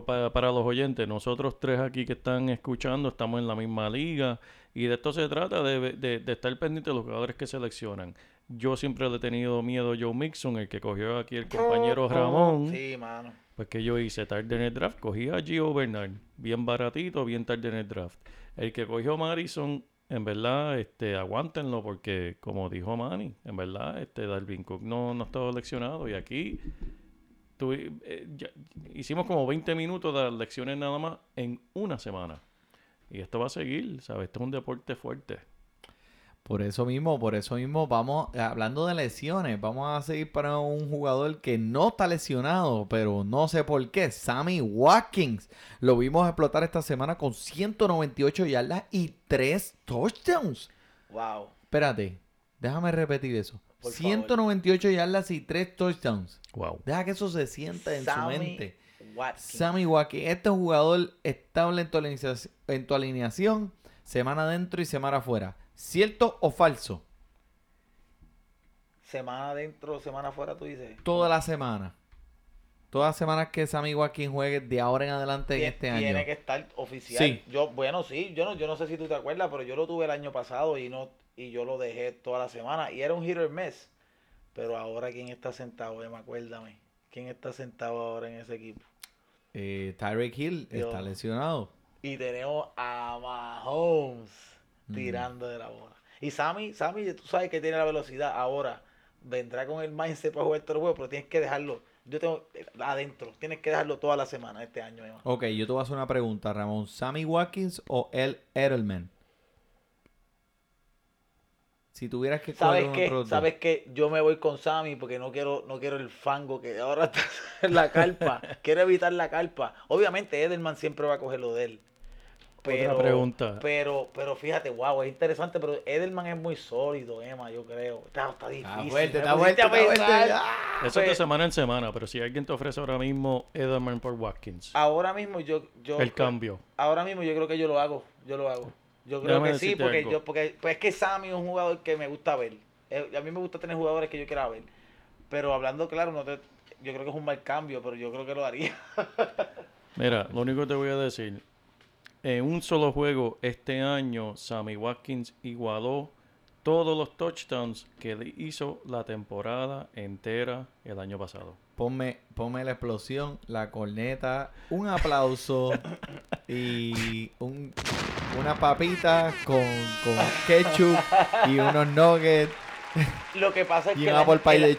Para, para los oyentes, nosotros tres aquí que están escuchando estamos en la misma liga y de esto se trata de, de- de estar pendiente de los jugadores que seleccionan. Yo siempre le he tenido miedo a Joe Mixon, el que cogió aquí el compañero Ramón. Sí, mano. Pues que yo hice tarde en el draft, cogí a Gio Bernard, bien baratito, bien tarde en el draft. El que cogió Madison, en verdad, este, aguántenlo porque como dijo Manny, en verdad, este Dalvin Cook no, no estaba leccionado y aquí tuvi- eh, ya- hicimos como 20 minutos de lecciones nada más en una semana. Y esto va a seguir, ¿sabes? Esto es un deporte fuerte. Por eso mismo, por eso mismo, vamos, hablando de lesiones, vamos a seguir para un jugador que no está lesionado, pero no sé por qué, Sammy Watkins. Lo vimos explotar esta semana con 198 yardas y 3 touchdowns. Wow. Espérate, déjame repetir eso. Por 198 yardas y 3 touchdowns. Wow. Deja que eso se sienta en su mente. Watkins. Sammy Watkins, este jugador estable en tu, alineación, en tu alineación, semana adentro y semana afuera. ¿Cierto o falso? Semana adentro, semana afuera, tú dices. Toda la semana. Todas las semanas que Sammy Watkins juegue de ahora en adelante en este año. Tiene que estar oficial. Sí. Yo, bueno, sí, yo no, yo no sé si tú te acuerdas, pero yo lo tuve el año pasado y no, y yo lo dejé toda la semana. Y era un hit or miss. Pero ahora quién está sentado, acuérdame. ¿Quién está sentado ahora en ese equipo? Eh, Tyreek Hill Dios. está lesionado. Y tenemos a Mahomes. Tirando de la bola. Y Sammy, Sammy, tú sabes que tiene la velocidad. Ahora vendrá con el mindset para jugar todo el juego, pero tienes que dejarlo. Yo tengo eh, adentro, tienes que dejarlo toda la semana este año, Emma. Ok, yo te voy a hacer una pregunta, Ramón. ¿Sammy Watkins o El Edelman? Si tuvieras que ¿Sabes qué? ¿Sabes qué? Yo me voy con Sammy porque no quiero, no quiero el fango que ahora está en la carpa. quiero evitar la carpa. Obviamente Edelman siempre va a coger lo de él. Pero, pregunta. Pero, pero fíjate, wow, es interesante, pero Edelman es muy sólido, Emma, yo creo. Está, está difícil. fuerte, me está fuerte, está fuerte. Eso es de Pues, semana en semana, pero si alguien te ofrece ahora mismo Edelman por Watkins, Ahora mismo yo, yo el cambio. ahora mismo yo creo que yo lo hago, yo lo hago. Yo creo Déjame que sí, porque algo. yo, porque pues es que Sammy es un jugador que me gusta ver. Eh, a mí me gusta tener jugadores que yo quiera ver. Pero hablando claro, no te, yo creo que es un mal cambio, pero yo creo que lo haría. Mira, lo único que te voy a decir, en un solo juego este año, Sammy Watkins igualó todos los touchdowns que le hizo la temporada entera el año pasado. Ponme, ponme la explosión, la corneta, un aplauso y un, una papita con, con ketchup y unos nuggets. Lo que pasa es que el, año-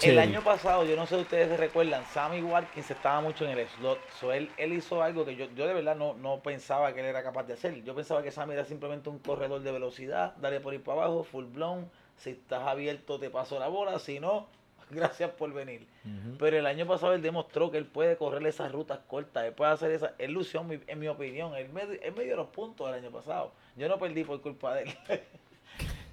el- el pasado, yo no sé si ustedes se recuerdan, Sammy Watkins estaba mucho en el slot. So, él, él hizo algo que yo, yo de verdad no, no pensaba que él era capaz de hacer. Yo pensaba que Sammy era simplemente un corredor de velocidad, dale por ir para abajo, full blown. Si estás abierto, te paso la bola. Si no, gracias por venir. Pero el año pasado él demostró que él puede correr esas rutas cortas, él puede hacer esa. Él lució, en mi, en mi opinión, él me, él me dio los puntos el año pasado. Yo no perdí por culpa de él.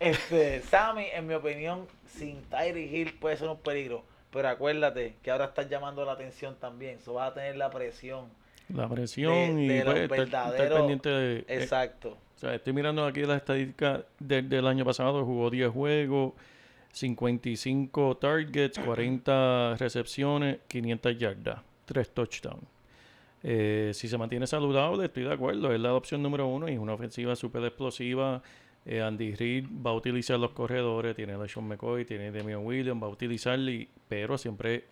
Este, Sammy, en mi opinión, sin Tyree Hill puede ser un peligro. Pero acuérdate que ahora estás llamando la atención también. Eso va a tener la presión. La presión De- y de pues, estar, pendiente de... eh, Exacto. o sea, estoy mirando aquí las estadísticas del, del año pasado. Jugó 10 juegos, 55 targets, 40 recepciones, 500 yardas, 3 touchdowns. Eh, si se mantiene saludable, estoy de acuerdo. Es la opción número uno y es una ofensiva súper explosiva. Eh, Andy Reid va a utilizar los corredores, tiene a Sean McCoy, tiene a Damian Williams, va a utilizarle, pero siempre...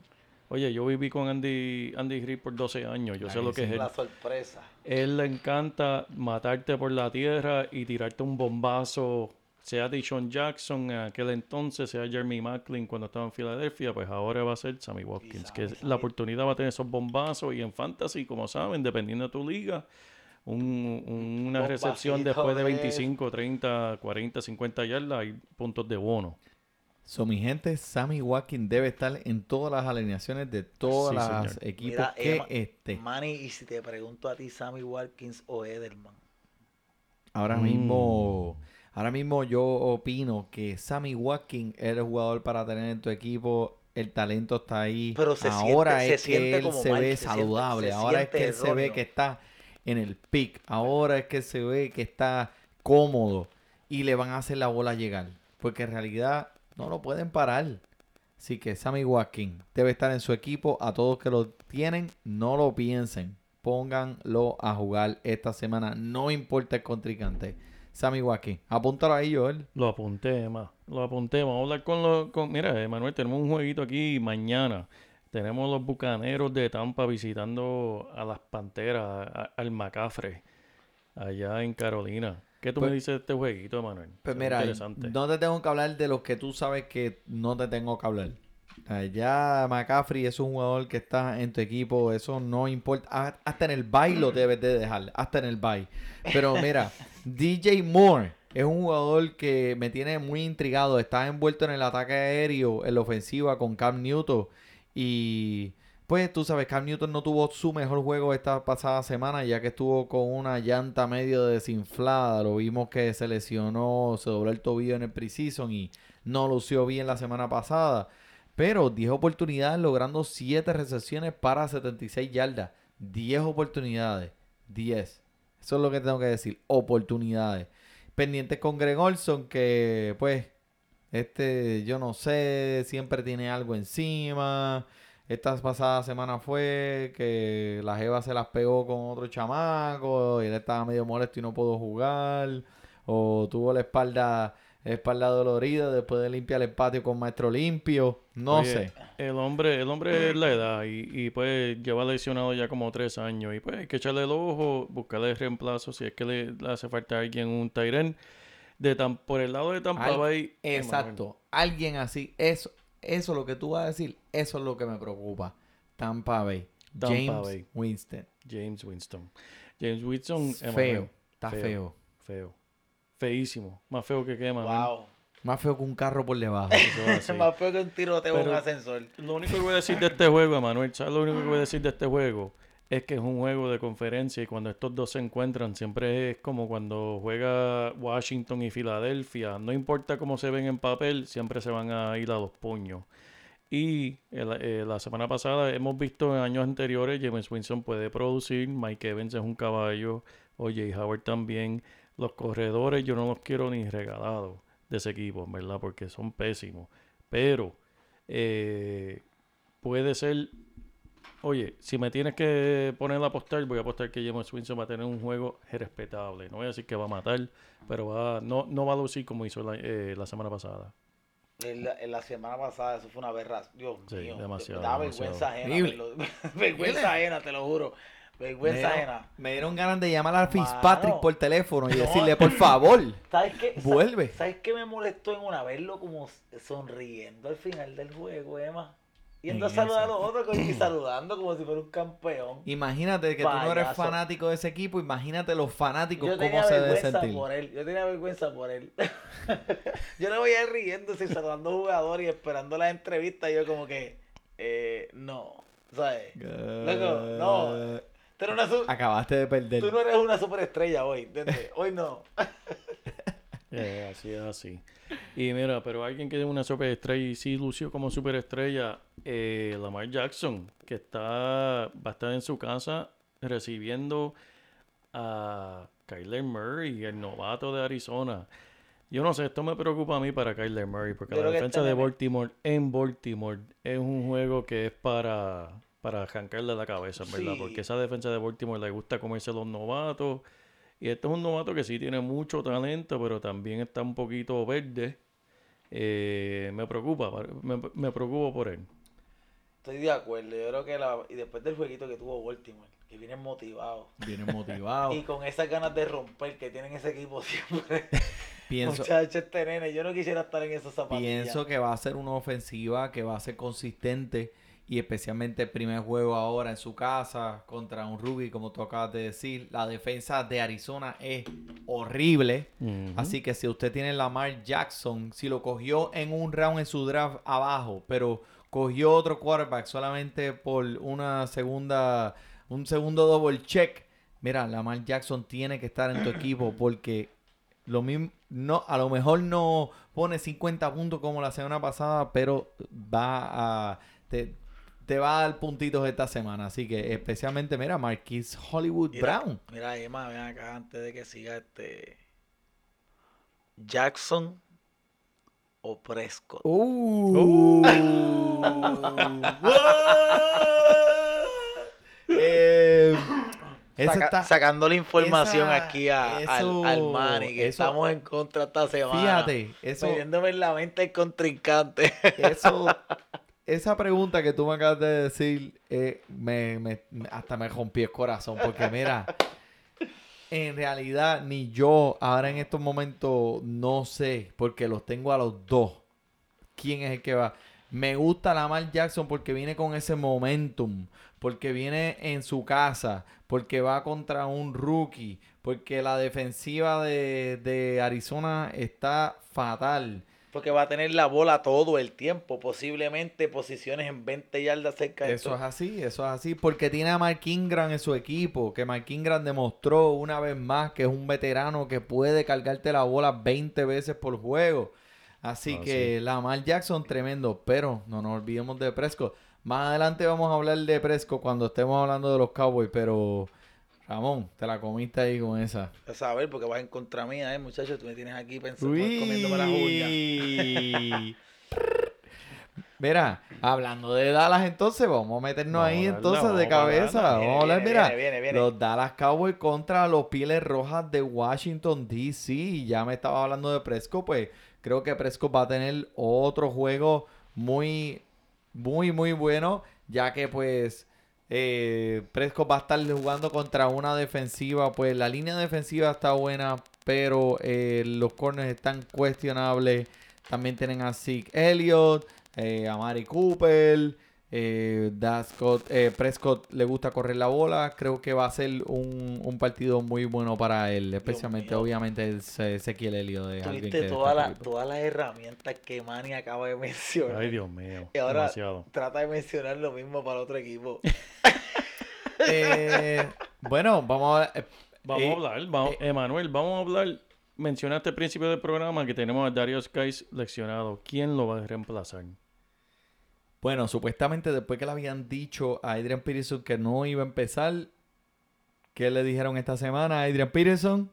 Oye, yo viví con Andy, Andy Reid por 12 años, yo sé lo que es él. La sorpresa. Él le encanta matarte por la tierra y tirarte un bombazo, sea Deshaun Jackson en aquel entonces, sea Jeremy Macklin cuando estaba en Filadelfia, pues ahora va a ser Sammy Watkins, que la oportunidad va a tener esos bombazos y en fantasy, como saben, dependiendo de tu liga, un- un- una recepción después de de- 25, 30, 40, 50 yardas, hay puntos de bono. So, mi gente, Sammy Watkins debe estar en todas las alineaciones de todos Sí, los equipos Mira, que Emma, esté. Manny, y si te pregunto a ti, Sammy Watkins o Edelman. Ahora Mm. mismo, ahora mismo yo opino que Sammy Watkins es el jugador para tener en tu equipo. El talento está ahí. Pero se ahora siente- es se que siente él como se mal, ve se saludable. se ahora es que él se ve que está en el pick. Ahora es que se ve que está cómodo y le van a hacer la bola llegar. Porque en realidad no lo pueden parar. Así que Sammy Watkins debe estar en su equipo. A todos que lo tienen, no lo piensen. Pónganlo a jugar esta semana. No importa el contrincante. Sammy Watkins. Apúntalo ahí, Joel. Lo apunté, más. Lo apunté. Vamos a hablar con los... Con... Mira, Emanuel, tenemos un jueguito aquí mañana. Tenemos los Bucaneros de Tampa visitando a las Panteras, a- al Macafre, allá en Carolina. ¿Qué tú Pues- me dices de este jueguito, Emanuel? Pues ve mira, no te tengo que hablar de los que tú sabes que no te tengo que hablar. Ya McCaffrey es un jugador que está en tu equipo, eso no importa. Ah, Hasta en el bye lo debes de dejar, hasta en el bye. Pero mira, DJ Moore es un jugador que me tiene muy intrigado. Está envuelto en el ataque aéreo, en la ofensiva con Cam Newton. Y pues tú sabes, Cam Newton no tuvo su mejor juego esta pasada semana, ya que estuvo con una llanta medio desinflada. Lo vimos que se lesionó, se dobló el tobillo en el preseason y no lució bien la semana pasada. Pero 10 oportunidades, logrando 7 recepciones para 76 yardas. 10 oportunidades. 10. Eso es lo que tengo que decir. Oportunidades. Pendientes con Greg Olson, que pues, este, yo no sé, siempre tiene algo encima. Esta pasada semana fue que la Jeva se las pegó con otro chamaco y él estaba medio molesto y no pudo jugar. O tuvo la espalda, espalda dolorida después de limpiar el patio con maestro limpio. No Oye, sé. El hombre, el hombre es la edad y, y pues lleva lesionado ya como tres años. Y pues hay que echarle el ojo, buscarle reemplazo si es que le, hace falta a alguien un Tyren. De tan, por el lado de Tampa Al- Bay. Exacto. Alguien así. Eso, eso es lo que tú vas a decir. Eso es lo que me preocupa. Tampa Bay. Tampa James Bay. Winston. James Winston. James Winston. Feo. Emanuel, Está feo. feo. Feo. Feísimo. Más feo que quema. Wow. Más feo que un carro por debajo. Es más feo que un tiroteo en un ascensor. Lo único que voy a decir de este juego, Emanuel, ¿sabes lo único que voy a decir de este juego? Es que es un juego de conferencia y cuando estos dos se encuentran siempre es como cuando juega Washington y Filadelfia. No importa cómo se ven en papel, siempre se van a ir a los puños. Y eh, la semana pasada hemos visto en años anteriores, James Winston puede producir, Mike Evans es un caballo, oye, Howard también. Los corredores yo no los quiero ni regalados de ese equipo, ¿verdad? Porque son pésimos. Pero eh, puede ser, oye, si me tienes que poner a apostar, voy a apostar que James Winston va a tener un juego respetable. No voy a decir que va a matar, pero va, no, no va a lucir como hizo la, eh, la semana pasada. En la, en la semana pasada eso fue una berra. Dios Sí, mío. demasiado, Da demasiado. vergüenza ajena. Horrible. verlo. vergüenza ajena, te lo juro. Vergüenza Me ajena. dieron, me dieron ganas de llamar a Mano. Fitzpatrick por teléfono y No. decirle, por favor. ¿Sabes qué? Sa- Vuelve. ¿Sabes qué me molestó en una verlo como sonriendo al final del juego, Emma? Yendo a saludar a los otros y saludando como si fuera un campeón. Imagínate que tú no eres fanático de ese equipo, imagínate los fanáticos Yo cómo se deben vergüenza sentir. por él. Yo tenía vergüenza por él. yo no voy a ir riéndose y saludando jugadores y esperando las entrevistas. Yo como que, eh, no. ¿Sabes? No. Tú, eres Acabaste de perder. tú no eres una superestrella hoy. ¿entiendes? Hoy no. Eh, así es así. Y mira, pero alguien que es una superestrella y sí lució como superestrella, eh, Lamar Jackson, que está, va a estar en su casa recibiendo a Kyler Murray, el novato de Arizona. Yo no sé, esto me preocupa a mí para Kyler Murray, porque Yo la defensa de Baltimore en Baltimore es un juego que es para, para arrancarle la cabeza, ¿verdad? Sí. Porque esa defensa de Baltimore le gusta comerse los novatos. Y este es un novato que sí tiene mucho talento, pero también está un poquito verde. Eh, me preocupa, me, me preocupo por él. Estoy de acuerdo. Yo creo que la, y después del jueguito que tuvo Baltimore, que vienen motivados. Viene motivado. Y con esas ganas de romper que tienen ese equipo siempre. Pienso, Muchachos, este nene, yo no quisiera estar en esos zapatillas. pienso que va a ser una ofensiva que va a ser consistente y especialmente el primer juego ahora en su casa contra un rookie, como tú acabas de decir. La defensa de Arizona es horrible. Así que si usted tiene Lamar Jackson, si lo cogió en un round en su draft abajo, pero cogió otro quarterback solamente por una segunda, un segundo double check, mira, Lamar Jackson tiene que estar en tu equipo porque lo mismo, no, a lo mejor no pone 50 puntos como la semana pasada, pero va a te, te va a dar puntitos esta semana. Así que especialmente, mira, Marquis Hollywood Mira, Brown. Mira, Emma, ven acá antes de que siga este. Jackson o Prescott. Uh. Eh, eso Saca- está- sacando la información esa- aquí a, eso- al, al Manny, que eso- estamos en contra esta semana. Fíjate, eso, Metiéndome en la mente el contrincante. eso, esa pregunta que tú me acabas de decir, eh, me, hasta me rompí el corazón, porque mira, en realidad ni yo ahora en estos momentos no sé, porque los tengo a los dos, quién es el que va. Me gusta Lamar Jackson porque viene con ese momentum, porque viene en su casa, porque va contra un rookie, porque la defensiva de, de Arizona está fatal. Porque va a tener la bola todo el tiempo. Posiblemente posiciones en 20 yardas cerca de Eso esto. es así, eso es así, porque tiene a Mark Ingram en su equipo, que Mark Ingram demostró una vez más que es un veterano que puede cargarte la bola 20 veces por juego. Así Ah, que Lamar Jackson tremendo, pero no nos olvidemos de Prescott. Más adelante vamos a hablar de Prescott cuando estemos hablando de los Cowboys, pero Ramón, te la comiste ahí con esa. A saber, porque vas en contra mía, eh, muchachos. Tú me tienes aquí pensando, comiéndome uñas. Uy. Mira, hablando de Dallas entonces, vamos a meternos Vamos ahí a darle, entonces de cabeza. Vamos a hablar, Viene, mira, viene, viene, viene. los Dallas Cowboys contra los Pieles Rojas de Washington DC. Ya me estaba hablando de Prescott, pues creo que Prescott va a tener otro juego muy, muy, muy bueno, ya que pues eh, Prescott va a estar jugando contra una defensiva, pues la línea defensiva está buena, pero eh, los corners están cuestionables. También tienen a Zeke Elliott, eh, a Mari Cooper, eh, Dascott- eh, Prescott le gusta correr la bola. Creo que va a ser un, un partido muy bueno para él, especialmente obviamente el Ezequiel Elliott. Alguien Tuviste todas las el todas las herramientas que Manny acaba de mencionar. Ay, Dios mío. y ahora Demasiado. trata de mencionar lo mismo para otro equipo. Eh, bueno, vamos a... eh, Vamos a hablar, vamos, eh, Emanuel, vamos a hablar. Mencionaste al principio del programa que tenemos a Darius Guys leccionado. ¿Quién lo va a reemplazar? Bueno, supuestamente después que le habían dicho a Adrian Peterson que no iba a empezar, ¿qué le dijeron esta semana a Adrian Peterson?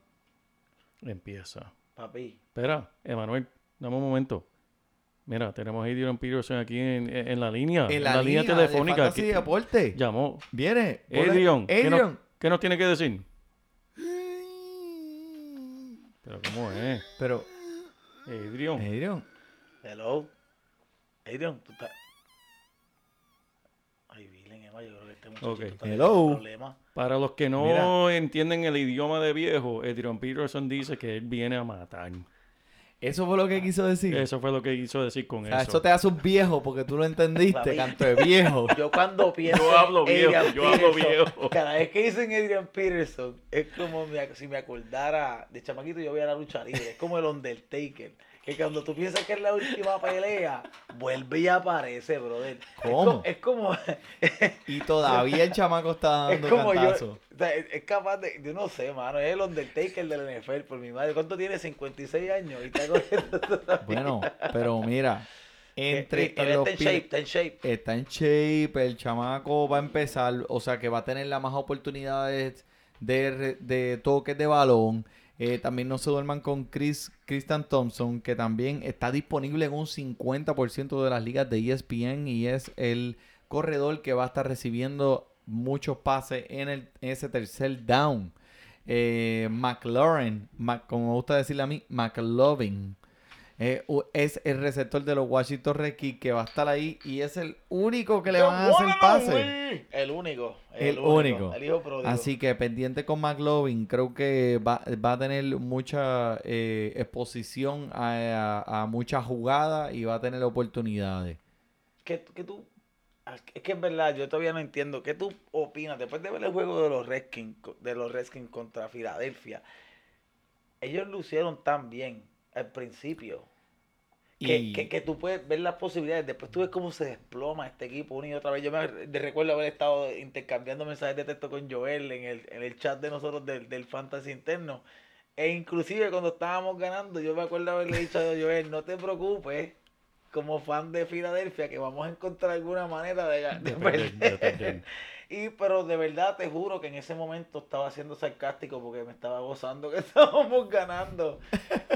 Empieza. Papi, Espera, Emanuel, dame un momento. Mira, tenemos a Adrian Peterson aquí en, en- en la línea. En la, línea, de telefónica. Que- Deporte. llamó. Viene. Adrian, ¿qué, Adrian. nos, qué nos tiene que decir? Pero ¿cómo es? Pero, Adrian. Adrian, hello. Adrian, tú estás. Ay, Vilen, Emma, yo creo que este muchacho Ok. está Hello. problemas. Para los que no entienden el idioma de viejo, Adrian Peterson dice que él viene a matar. Eso fue lo que quiso decir. Eso fue lo que quiso decir con o sea, eso. eso te hace un viejo porque tú lo entendiste, canto de viejo. Yo cuando pienso Yo hablo viejo, Adrian yo hablo viejo. Cada vez que dicen Adrian Peterson, es como si me acordara de chamaquito yo veía la lucha libre. Es como el Undertaker. Que cuando tú piensas que es la última pelea, vuelve y aparece, brother. Es ¿Cómo? Es como, Y todavía el chamaco está es dando como yo, cantazo. o sea, es, es capaz de, yo no sé, mano, es el Undertaker del NFL, por mi madre. ¿Cuánto tiene? 56 años y está. Bueno, pero mira, entre él está en shape, está en shape. está en shape, el chamaco va a empezar, o sea que va a tener las más oportunidades de, de toques de balón. Eh, también no se duerman con Chris Christian Thompson, que también está disponible en un 50% de las ligas de ESPN y es el corredor que va a estar recibiendo muchos pases en, el, ese tercer down. Eh, McLaurin, Mac- como me gusta decirle a mí, McLovin. Eh, es el receptor de los Washington Redskins que va a estar ahí y es el único que le van a hacer pase. El único. El único. El hijo pródigo. Así que pendiente con McLovin, creo que va, va a tener mucha eh, exposición a, a- a muchas jugadas y va a tener oportunidades. que, que tú. Es que es verdad, yo todavía no entiendo. ¿Qué tú opinas después de ver el juego de los Redskins, de los Redskins contra Filadelfia? Ellos lucieron tan bien al principio. Que, Y- que, que tú puedes ver las posibilidades. Después tú ves cómo se desploma este equipo una y otra vez. Yo me re- recuerdo haber estado intercambiando mensajes de texto con Joel en el, en el chat de nosotros del, del Fantasy Interno. E inclusive cuando estábamos ganando, yo me acuerdo haberle dicho a Joel, no te preocupes, como fan de Filadelfia, que vamos a encontrar alguna manera de, de De perder, de perder. perder. Y pero de verdad te juro que en ese momento estaba siendo sarcástico porque me estaba gozando que estábamos ganando.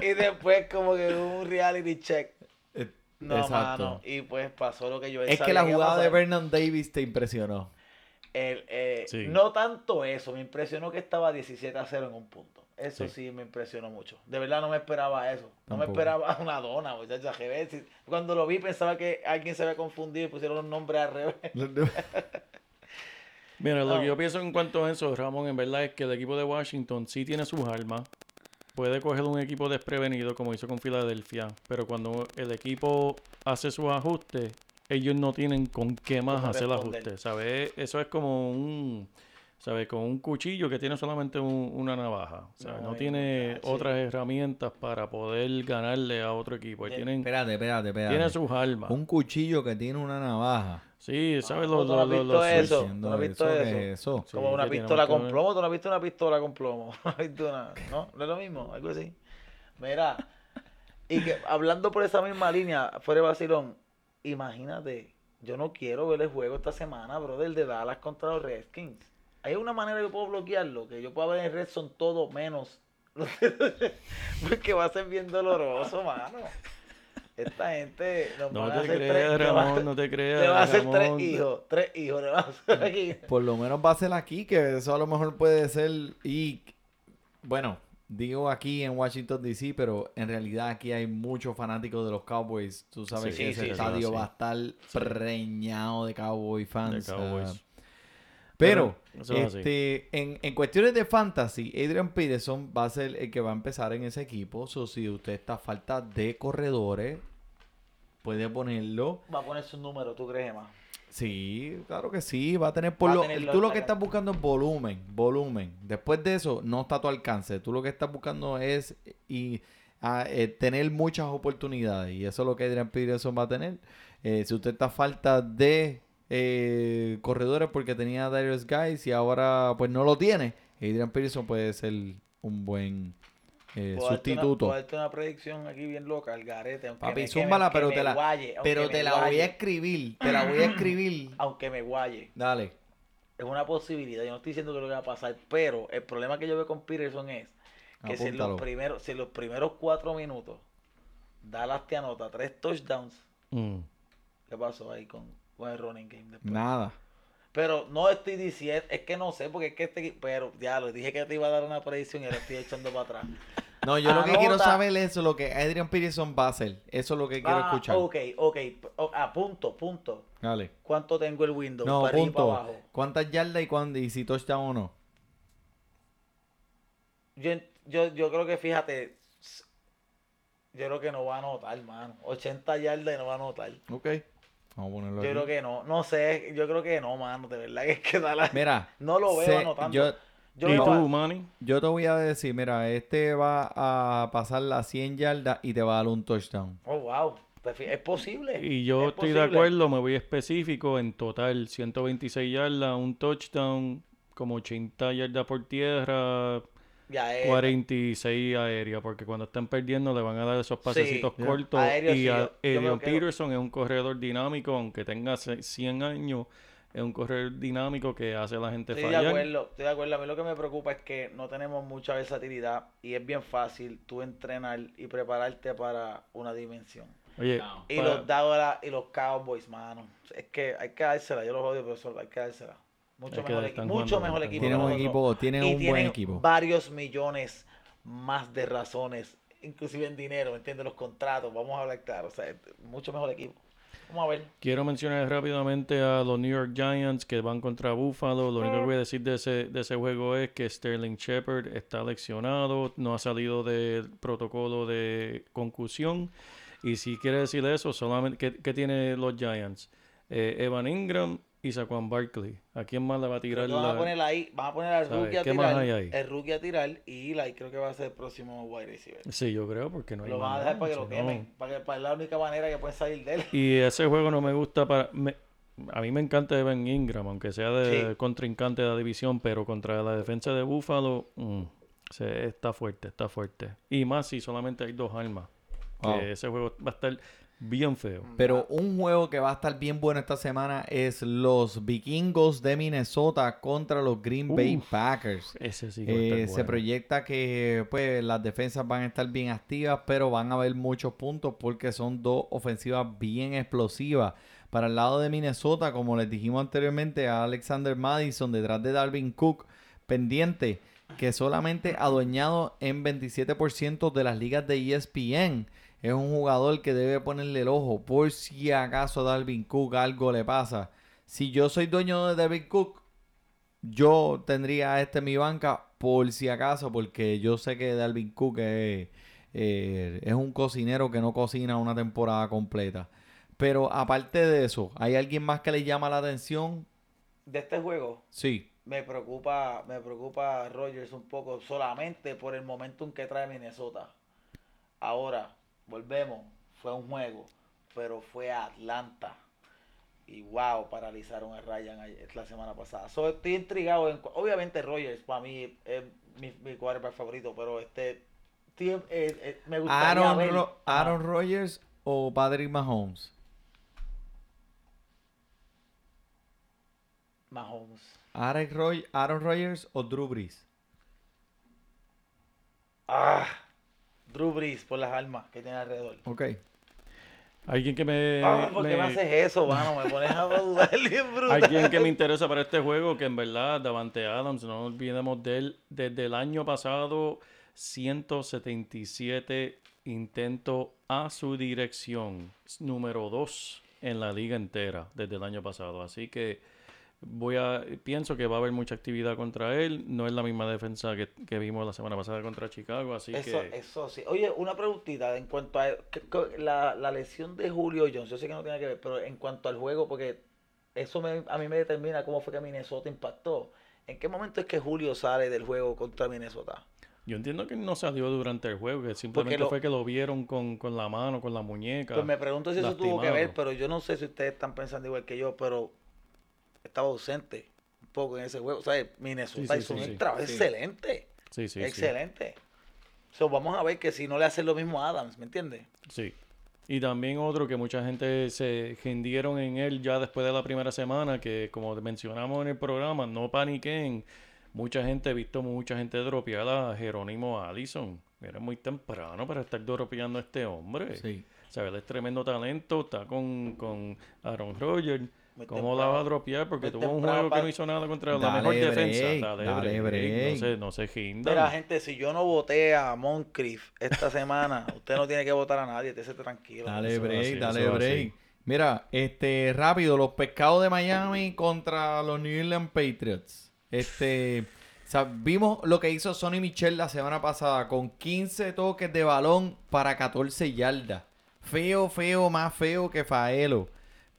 Y después como que hubo un reality check. Eh, No, Exacto. mano. Y pues pasó lo que yo Es que la jugada de. Vernon Davis te impresionó. El, eh, Sí. No tanto eso, me impresionó que estaba 17 a 0 en un punto. Eso Sí. sí. me impresionó mucho. De verdad no me esperaba eso. No me esperaba una dona, ver si- Cuando lo vi pensaba que alguien se había confundido y pusieron los nombres al revés. Mira, lo que yo pienso en cuanto a eso, Ramón, en verdad es que el equipo de Washington sí tiene sus armas. Puede coger un equipo desprevenido como hizo con Filadelfia, pero cuando el equipo hace sus ajustes, ellos no tienen con qué más hacer ajustes, ¿sabes? Eso es como un, ¿sabes? Con un cuchillo que tiene solamente un- una navaja. Sea, No, no, ay, tiene otras herramientas para poder ganarle a otro equipo. Bien, tienen, espérate, espérate, espérate. tiene sus armas. Un cuchillo que tiene una navaja. Sí, ¿sabes? Ah, Los, ¿tú no has los- los- visto los eso? ¿Tú no has visto ¿qué eso? es eso? Sí, Como una pistola con plomo, ¿tú no has visto una pistola con plomo? ¿No has visto una? ¿No? ¿No es lo mismo? Algo así. Mira, y que hablando por esa misma línea, fuera de vacilón, imagínate, yo no quiero ver el juego esta semana, brother, de Dallas contra los Redskins. Hay una manera que yo puedo bloquearlo, que yo pueda ver en Red son todo menos. Porque va a ser bien doloroso, mano. Esta gente nos No van a te hacer creas, tres, va Ramón, no te creas. le va a hacer tres hijos, tres hijos le va a hacer aquí. Por lo menos va a ser aquí, que eso a lo mejor puede ser. Y bueno, digo aquí en Washington DC, pero en realidad aquí hay muchos fanáticos de los Cowboys. Tú sabes Sí, que sí, ese sí, estadio sí. va a estar preñado de Cowboy fans. De Cowboys. ah. Pero, este, en, en cuestiones de fantasy, Adrian Peterson va a ser el que va a empezar en ese equipo. So, si usted está a falta de corredores, puede ponerlo. Va a poner su número, ¿tú crees, Emma? Sí, claro que sí, va a tener por lo, tener tú lo que estás buscando es volumen, volumen. Después de eso no está a tu alcance. Tú lo que estás buscando es y a, eh, tener muchas oportunidades y eso es lo que Adrian Peterson va a tener. Eh, si usted está a falta de eh, corredores porque tenía a Darius Guys y ahora pues no lo tiene, Adrian Peterson puede ser un buen eh, Puedo darte una- sustituto. puedo darte una predicción aquí bien loca, al garete. Papi, me- zúmbala, pero te la, guaye, pero te la voy a escribir, te la voy a escribir. Aunque me guaye. Dale. Es una posibilidad. Yo no estoy diciendo que lo que va a pasar. Pero el problema que yo veo con Peterson es que si en, los primeros, si en los primeros cuatro minutos Dallas te anota tres touchdowns, Mm. ¿qué pasó ahí con, el running game? después? Nada. Pero no estoy diciendo, es que no sé, porque es que este pero ya lo dije que te iba a dar una predicción y ahora estoy echando para atrás. No, yo lo que quiero saber es lo que Adrian Peterson va a hacer. Eso es lo que quiero Ah, escuchar. Ok, ok, o- a punto, punto. Dale. ¿Cuánto tengo el window? No, para y para punto. abajo. ¿Cuántas yardas y, cuándo, y si touchdown o no? Yo, yo, yo creo que fíjate, yo creo que no va a anotar, mano. 80 yardas y no va a anotar. Ok. Vamos a ponerlo Yo aquí. creo que no, no sé, yo creo que no, mano, de verdad que es que Dallas Mira. no lo veo sé- anotando. Yo, Yo ¿Y tú, Manny? Yo te voy a decir, mira, este va a pasar las 100 yardas y te va a dar un touchdown. Oh, wow. Es posible. Y yo es estoy de acuerdo, me voy específico. En total, 126 yardas, un touchdown, como 80 yardas por tierra, Ya es. 46 aérea, porque cuando están perdiendo le van a dar esos pasecitos Sí, cortos. aéreo y sí, a. Peterson es un corredor dinámico, aunque tenga se- 100 años, es un corredor dinámico que hace a la gente Estoy de fallar. acuerdo, estoy de acuerdo. A mí lo que me preocupa es que no tenemos mucha versatilidad y es bien fácil tú entrenar y prepararte para una dimensión. Oye, Y para- los Dallas y los Cowboys, mano. Es que hay que dársela. Yo los odio, pero solo hay que dársela. Mucho Es que mejor, equi- mucho equipo. Tienen un equipo, tienen y un buen equipo. varios millones más de razones, inclusive en dinero, ¿me entiendes? Los contratos, vamos a hablar claro. O sea, mucho mejor equipo. Vamos a ver. Quiero mencionar rápidamente a los New York Giants que van contra Buffalo. Lo único que voy a decir de ese, de ese juego es que Sterling Shepard está leccionado, no ha salido del protocolo de concusión. Y si quiere decir eso, solamente ¿qué, qué tiene los Giants? Eh, Evan Ingram y Saquon Barkley. ¿A quién más le va a tirar que van a la- poner ahí, van a poner al rookie a ¿Qué más tirar. hay ahí? El rookie a tirar y Eli creo que va a ser el próximo wide receiver. Sí, yo creo, porque no hay lo van a más dejar para que lo si no- quemen. Para que para es la única manera que pueden salir de él. Y ese juego no me gusta para... me- a mí me encanta Evan Ingram, aunque sea de Sí. contrincante de la división, pero contra la defensa de Buffalo mm, se- está fuerte, está fuerte. Y más si solamente hay dos armas. Que Wow. ese juego va a estar bien feo. Pero un juego que va a estar bien bueno esta semana es los vikingos de Minnesota contra los Green Bay Uf. Packers. Ese sí Eh, se proyecta que pues las defensas van a estar bien activas, pero van a haber muchos puntos porque son dos ofensivas bien explosivas. Para el lado de Minnesota, como les dijimos anteriormente, a Alexander Madison detrás de Dalvin Cook, pendiente, que solamente adueñado en 27% de las ligas de ESPN. Es un jugador que debe ponerle el ojo por si acaso a Dalvin Cook algo le pasa. Si yo soy dueño de Dalvin Cook, yo tendría a este en mi banca por si acaso, porque yo sé que Dalvin Cook es, eh, es un cocinero que no cocina una temporada completa. Pero aparte de eso, ¿hay alguien más que le llama la atención? De este juego, Sí. me preocupa, me preocupa Rogers un poco solamente por el momentum que trae Minnesota. Ahora, volvemos, fue un juego, pero fue a Atlanta. Y wow, paralizaron a Ryan la semana pasada. So, estoy intrigado. En, obviamente Rogers para mí es mi, mi quarterback favorito, pero este estoy, eh, eh, me gustaría Aaron, ver- Ro-. Aaron Rodgers o Patrick Mahomes. Mahomes. Aaron Rodgers o Drew Brees. Ah, Drew Brees por las armas que tiene alrededor. Ok. Alguien que me... Ah, ¿por qué me haces eso, mano? Me pones a dudar bien brutal. Alguien que me interesa para este juego, que en verdad, Davante Adams, no nos olvidemos de él, desde el año pasado, 177 intentos a su dirección, número 2 en la liga entera desde el año pasado. Así que voy a, pienso que va a haber mucha actividad contra él. No es la misma defensa que, que vimos la semana pasada contra Chicago, así Eso, que... eso sí. Oye, una preguntita en cuanto a la, la lesión de Julio Jones. Yo sé que no tiene que ver, pero en cuanto al juego, porque eso me- a mí me determina cómo fue que Minnesota impactó. ¿En qué momento es que Julio sale del juego contra Minnesota? Yo entiendo que no salió durante el juego, que simplemente lo- fue que lo vieron con, con la mano, con la muñeca. Pues me pregunto si eso tuvo que ver, pero yo no sé si ustedes están pensando igual que yo, pero estaba ausente un poco en ese juego. O sea, Minnesota Sí, sí, hizo sí, un sí. trabajo Sí. excelente. Sí, sí, sí. excelente. So, vamos a ver que si no le hacen lo mismo a Adams, ¿me entiendes? Sí. Y también otro que mucha gente se gendieron en él ya después de la primera semana, que como mencionamos en el programa, no paniquen. Mucha gente, he visto mucha gente dropear a Jerónimo Allison. Era muy temprano para estar dropeando a este hombre. Sí. O sea, él es tremendo talento, está con, con Aaron Rodgers. ¿Cómo la va a dropear? Porque tuvo un juego que no hizo nada contra la mejor break, defensa. Dale, dale break. break. No se, no se gindan. Mira, gente, si yo no voté a Moncrief esta semana, usted no tiene que votar a nadie, esté tranquilo. Dale Eso break, así, dale break. así. Mira, este, rápido, los pescados de Miami contra los New England Patriots. Este, o sea, vimos lo que hizo Sonny Michel la semana pasada con 15 toques de balón para 14 yardas. Feo, feo, más feo que Faelo.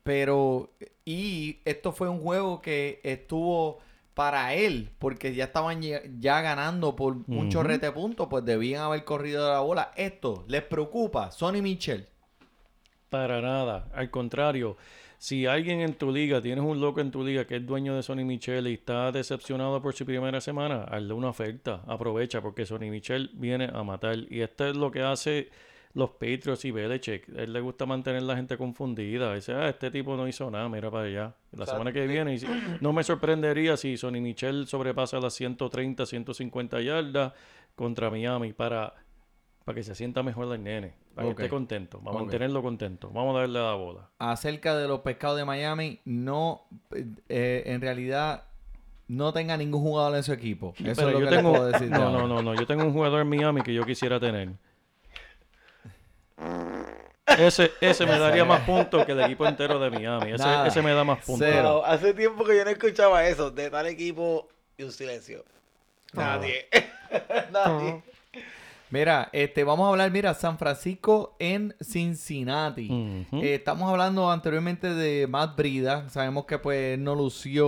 Pero, y esto fue un juego que estuvo para él, porque ya estaban ya, ganando por un chorrete de puntos, pues debían haber corrido de la bola. Esto les preocupa, Sonny Michel. Para nada. Al contrario, si alguien en tu liga, tienes un loco en tu liga que es dueño de Sonny Michel y está decepcionado por su primera semana, hazle una oferta. Aprovecha porque Sonny Michel viene a matar. Y esto es lo que hace los Patriots y Belichick. A él le gusta mantener la gente confundida. Dice, ah, este tipo no hizo nada, mira para allá. La semana que viene, y si- no me sorprendería si Sonny Michel sobrepasa las 130, 150 yardas contra Miami para, para que se sienta mejor el nene. Para que esté contento. Vamos Ok. a mantenerlo contento. Vamos a darle la bola. Acerca de los pescados de Miami, no, eh, en realidad, no tenga ningún jugador en su equipo. Eso Pero es lo yo que tengo, puedo decir. de no, no, no, no. Yo tengo un jugador en Miami que yo quisiera tener. Ese, ese me daría más puntos que el equipo entero de Miami. Ese, Nada. ese me da más puntos. Cero. Hace tiempo que yo no escuchaba eso de tal equipo y un silencio. Nadie. Nadie. Mira, este, vamos a hablar, mira, San Francisco en Cincinnati. Eh, estamos hablando anteriormente de Matt Brida. Sabemos que pues no lució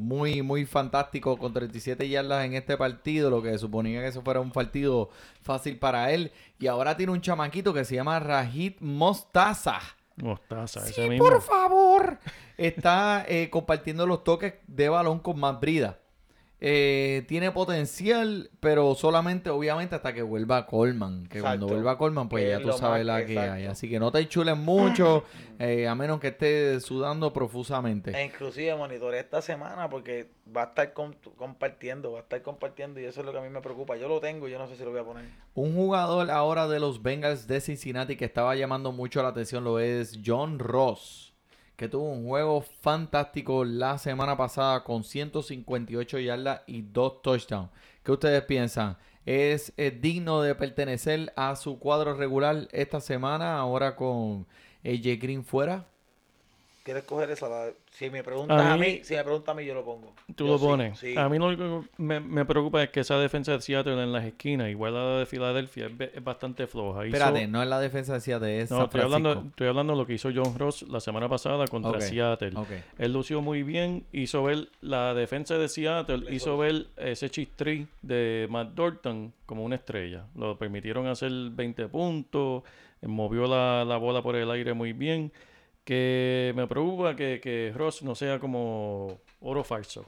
muy, muy fantástico con 37 yardas en este partido, lo que suponía que eso fuera un partido fácil para él. Y ahora tiene un chamaquito que se llama Rajit Mostaza. Mostaza, ese Sí, mismo. por favor. Está eh, compartiendo los toques de balón con Matt Brida. Eh, tiene potencial, pero solamente, obviamente, hasta que vuelva Coleman. Que cuando vuelva Coleman, pues Que ya tú sabes más- la que hay. Así que no te chules mucho, eh, a menos que esté sudando profusamente. E inclusive monitoreé esta semana porque va a estar com- compartiendo, va a estar compartiendo y eso es lo que a mí me preocupa. Yo lo tengo, yo no sé si lo voy a poner. Un jugador ahora de los Bengals de Cincinnati que estaba llamando mucho la atención lo es John Ross, que tuvo un juego fantástico la semana pasada con 158 yardas y dos touchdowns. ¿Qué ustedes piensan? ¿Es, eh, digno de pertenecer a su cuadro regular esta semana ahora con AJ Green fuera? ¿Quieres coger esa? La- Si me preguntas A a mí- mí, si me preguntas a mí, yo lo pongo. Tú Yo lo sí, pones. sí. A mí lo único que me, me preocupa es que esa defensa de Seattle en las esquinas, igual a la de Filadelfia, es, bastante floja. Hizo- Espérate, no es la defensa de Seattle, es no, San estoy hablando, estoy hablando de lo que hizo John Ross la semana pasada contra Seattle. ok. Él lució muy bien, hizo ver la defensa de Seattle, hizo ver ese chistri de Matt Dorton como una estrella. Lo permitieron hacer 20 puntos, movió la, la bola por el aire muy bien. Que me preocupa que, que Ross no sea como oro falso.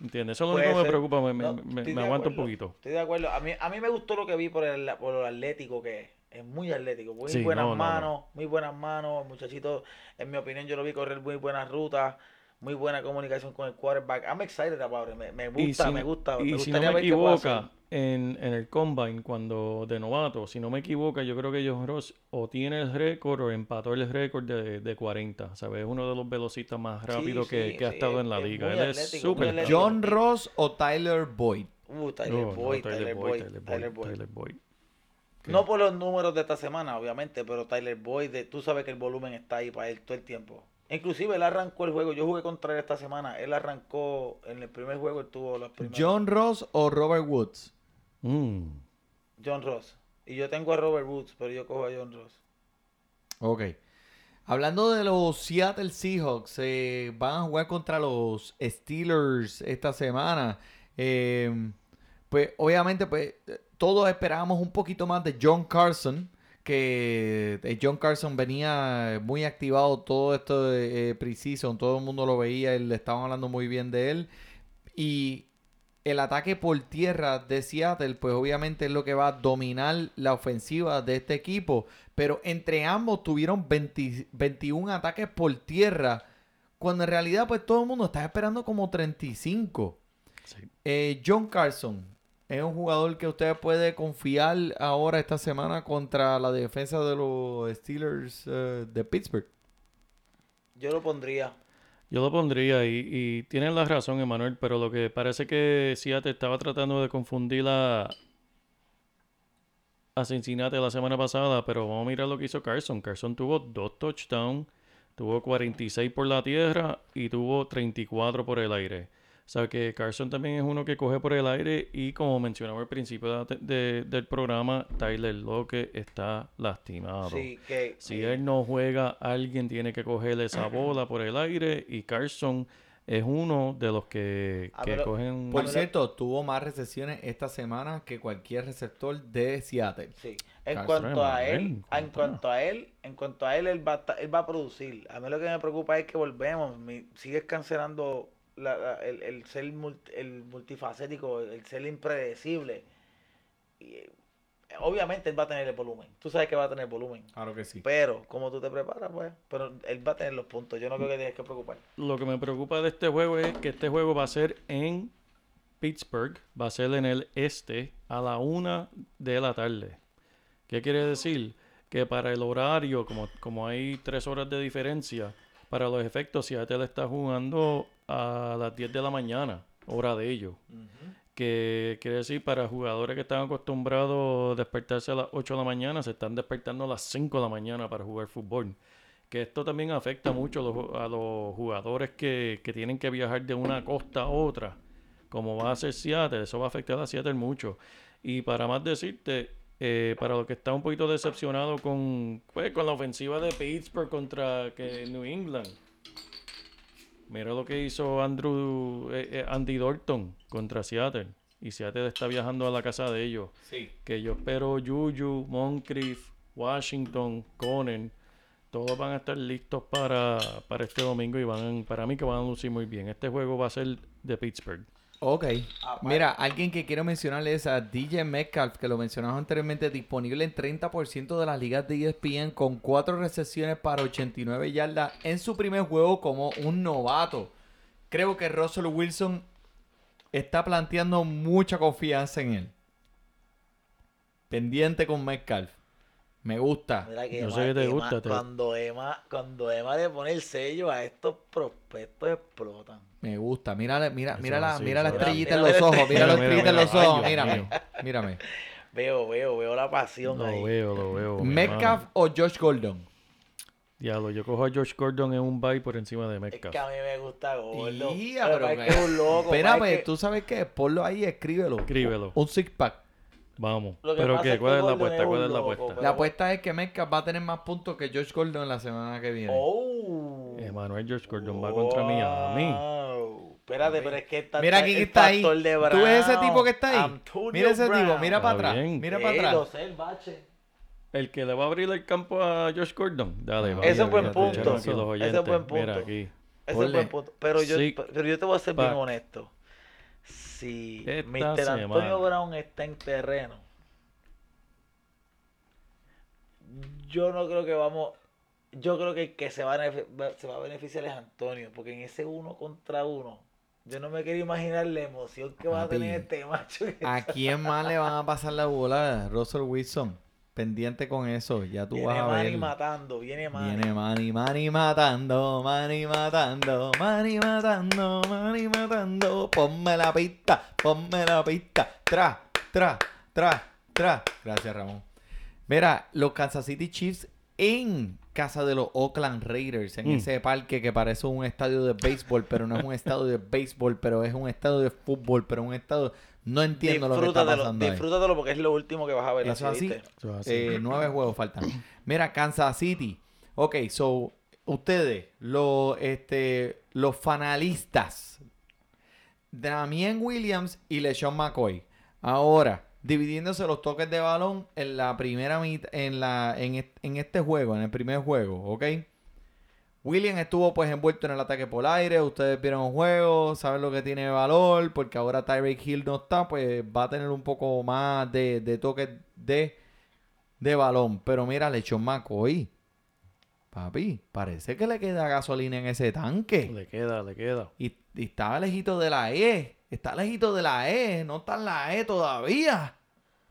¿Entiendes? Eso es lo único que me preocupa, me, No, me- me aguanta un poquito. Estoy de acuerdo. A mí, a mí me gustó lo que vi por, el, por lo atlético que es. Es muy atlético, muy Sí, buenas no, no, no. manos, muy buenas manos. Muchachito, en mi opinión, yo lo vi correr muy buenas rutas, muy buena comunicación con el quarterback. I'm excited about it. Me, me gusta, si- me gusta. Y me si no me equivoca, en, en el combine, cuando de novato, si no me equivoco, yo creo que John Ross o tiene el récord o empató el récord de, de 40. ¿Sabes? Es uno de los velocistas más rápidos que, sí, que ha sí, estado en la es liga. Él es atlético, súper. John Ross o Tyler Boyd. Uh, Tyler No, no, Boyd, Tyler Boyd, Tyler Tyler Boyd, Boyd. Tyler Boyd. No por los números de esta semana, obviamente, pero Tyler Boyd, de- tú sabes que el volumen está ahí para él todo el tiempo. Inclusive él arrancó el juego, yo jugué contra él esta semana, él arrancó en el primer juego, él tuvo. John Ross o Robert Woods. Mm. John Ross. Y yo tengo a Robert Woods, pero yo cojo a John Ross. Ok. Hablando de los Seattle Seahawks, eh, van a jugar contra los Steelers esta semana. Eh, pues obviamente, pues todos esperábamos un poquito más de John Carson, que eh, John Carson venía muy activado todo esto de eh, preseason, todo el mundo lo veía, y le estaban hablando muy bien de él. Y el ataque por tierra de Seattle, pues obviamente es lo que va a dominar la ofensiva de este equipo. Pero entre ambos tuvieron 20 21 ataques por tierra. Cuando en realidad, pues todo el mundo está esperando como 35. Sí. Eh, John Carson es un jugador que usted puede confiar ahora esta semana contra la defensa de los Steelers eh, de Pittsburgh. Yo lo pondría. Yo lo pondría y, y tienes la razón, Emanuel, pero lo que parece que Seattle estaba tratando de confundir a, a Cincinnati la semana pasada, pero vamos a mirar lo que hizo Carson. Carson tuvo dos touchdowns, tuvo 46 por la tierra y tuvo 34 por el aire. O sea que Carson también es uno que coge por el aire y como mencionaba al principio de- de- del programa, Tyler Loque está lastimado. Sí, que. Si que- él no juega, alguien tiene que coger esa bola por el aire y Carson es uno de los que, A que lo- cogen... Por cierto, tuvo más recepciones esta semana que cualquier receptor de Seattle. Sí. En cuanto a él, en cuanto a él, en cuanto a él, él va, él va a producir. A mí lo que me preocupa es que volvemos, mi- sigues cancelando la- la- el, el ser multi- el multifacético, el ser impredecible. Y, eh, obviamente él va a tener el volumen. Tú sabes que va a tener volumen. Claro que sí. Pero, como tú te preparas, pues, pero él va a tener los puntos. Yo no creo que tienes que preocupar. Lo que me preocupa de este juego es que este juego va a ser en Pittsburgh, va a ser en el este a la una de la tarde. ¿Qué quiere decir? Que para el horario, como, como hay tres horas de diferencia, para los efectos, Seattle está jugando a las 10 de la mañana, hora de ellos. Que quiere decir, para jugadores que están acostumbrados a despertarse a las 8 de la mañana, se están despertando a las 5 de la mañana para jugar fútbol. Que esto también afecta mucho a los, a los jugadores que, que tienen que viajar de una costa a otra, como va a ser Seattle, eso va a afectar a Seattle mucho. Y para más decirte, eh, para los que están un poquito decepcionados con, pues, con la ofensiva de Pittsburgh contra que New England, Mira lo que hizo Andrew, eh, eh, Andy Dalton contra Seattle. Y Seattle está viajando a la casa de ellos. Sí. Que yo espero Juju, Moncrief, Washington, Conan. Todos van a estar listos para, para este domingo y van para mí que van a lucir muy bien. Este juego va a ser de Pittsburgh. Ok. Mira, alguien que quiero mencionarle es a DJ Metcalf, que lo mencionamos anteriormente, disponible en 30% de las ligas de ESPN con 4 recepciones para 89 yardas en su primer juego como un novato. Creo que Russell Wilson está planteando mucha confianza en él. Pendiente con Metcalf. Me gusta. Mira que Yo Emma- sé que te Emma- gusta, Cuando Emma, cuando Emma le pone el sello a estos prospectos explotan. Me gusta. Mira, mira, Eso mira es la, así, mira la es estrellita en los ojos. Mira la estrellita en los ojos. Mírame. Mírame. Veo, veo, veo la pasión ahí. Lo veo, lo veo. Metcalf o Josh Gordon. Diablo, yo cojo a George Gordon en un bye por encima de Es Metcalf. que a mí me gusta gordo. Ia, Pero pero es que- es un loco. Espérame, es que- tú sabes qué, ponlo ahí, escríbelo. Escríbelo. Un six pack. Vamos. Lo que Pero que ¿cuál es la apuesta? es ¿Cuál es la loco, apuesta? pero- La apuesta es que Metcalf va a tener más puntos que Josh Gordon la semana que viene. Oh. Emanuel George Gordon va contra Miami. Wow. Espérate, pero es que está Mira quién el está ahí. ¿Tú ves ese tipo que está ahí? Antonio Mira ese tipo, mira para atrás. bien. Mira para lo atrás. sé, el bache. El que le va a abrir el campo a Josh Gordon. Dale, vaya, Ese es buen punto. Ese es buen punto. Mira aquí. Ese es buen punto. Pero yo, pero yo te voy a ser bien honesto. Si Esta Mr. semana. Antonio Brown está en terreno, yo no creo que vamos. Yo creo que el que se va a, se va a beneficiar es Antonio, porque en ese uno contra uno, yo no me quiero imaginar la emoción que va a tener este macho. ¿A quién más le van a pasar la bola? Russell Wilson. Pendiente con eso, ya tú viene vas a Manny ver. matando, viene Manny. Viene Manny, Manny matando, Manny matando, Manny matando, Manny matando. Ponme la pista, ponme la pista. Tra, tra, tra, tra. Gracias, Ramón. Mira, los Kansas City Chiefs en casa de los Oakland Raiders, en Mm. ese parque que parece un estadio de béisbol, pero no es un estadio de béisbol, pero es un estadio de fútbol, pero un estadio... No entiendo lo que está pasando ahí. disfrútatelo porque es lo último que vas a ver. Eso. Eh, nueve juegos faltan. Mira, Kansas City. Ok, so, ustedes, los, este, los fanalistas. Damien Williams y LeSean McCoy. Ahora, dividiéndose los toques de balón en la primera mitad, en, la, en, en este juego, en el primer juego, ¿ok? Williams estuvo pues envuelto en el ataque por aire, ustedes vieron el juego, saben lo que tiene de valor, porque ahora Tyreek Hill no está, pues va a tener un poco más de, de toques de, de balón. Pero mira, LeSean McCoy, papi, parece que le queda gasolina en ese tanque. Le queda, le queda. Y, y estaba lejito de la E. Está lejito de la E. No está en la E todavía.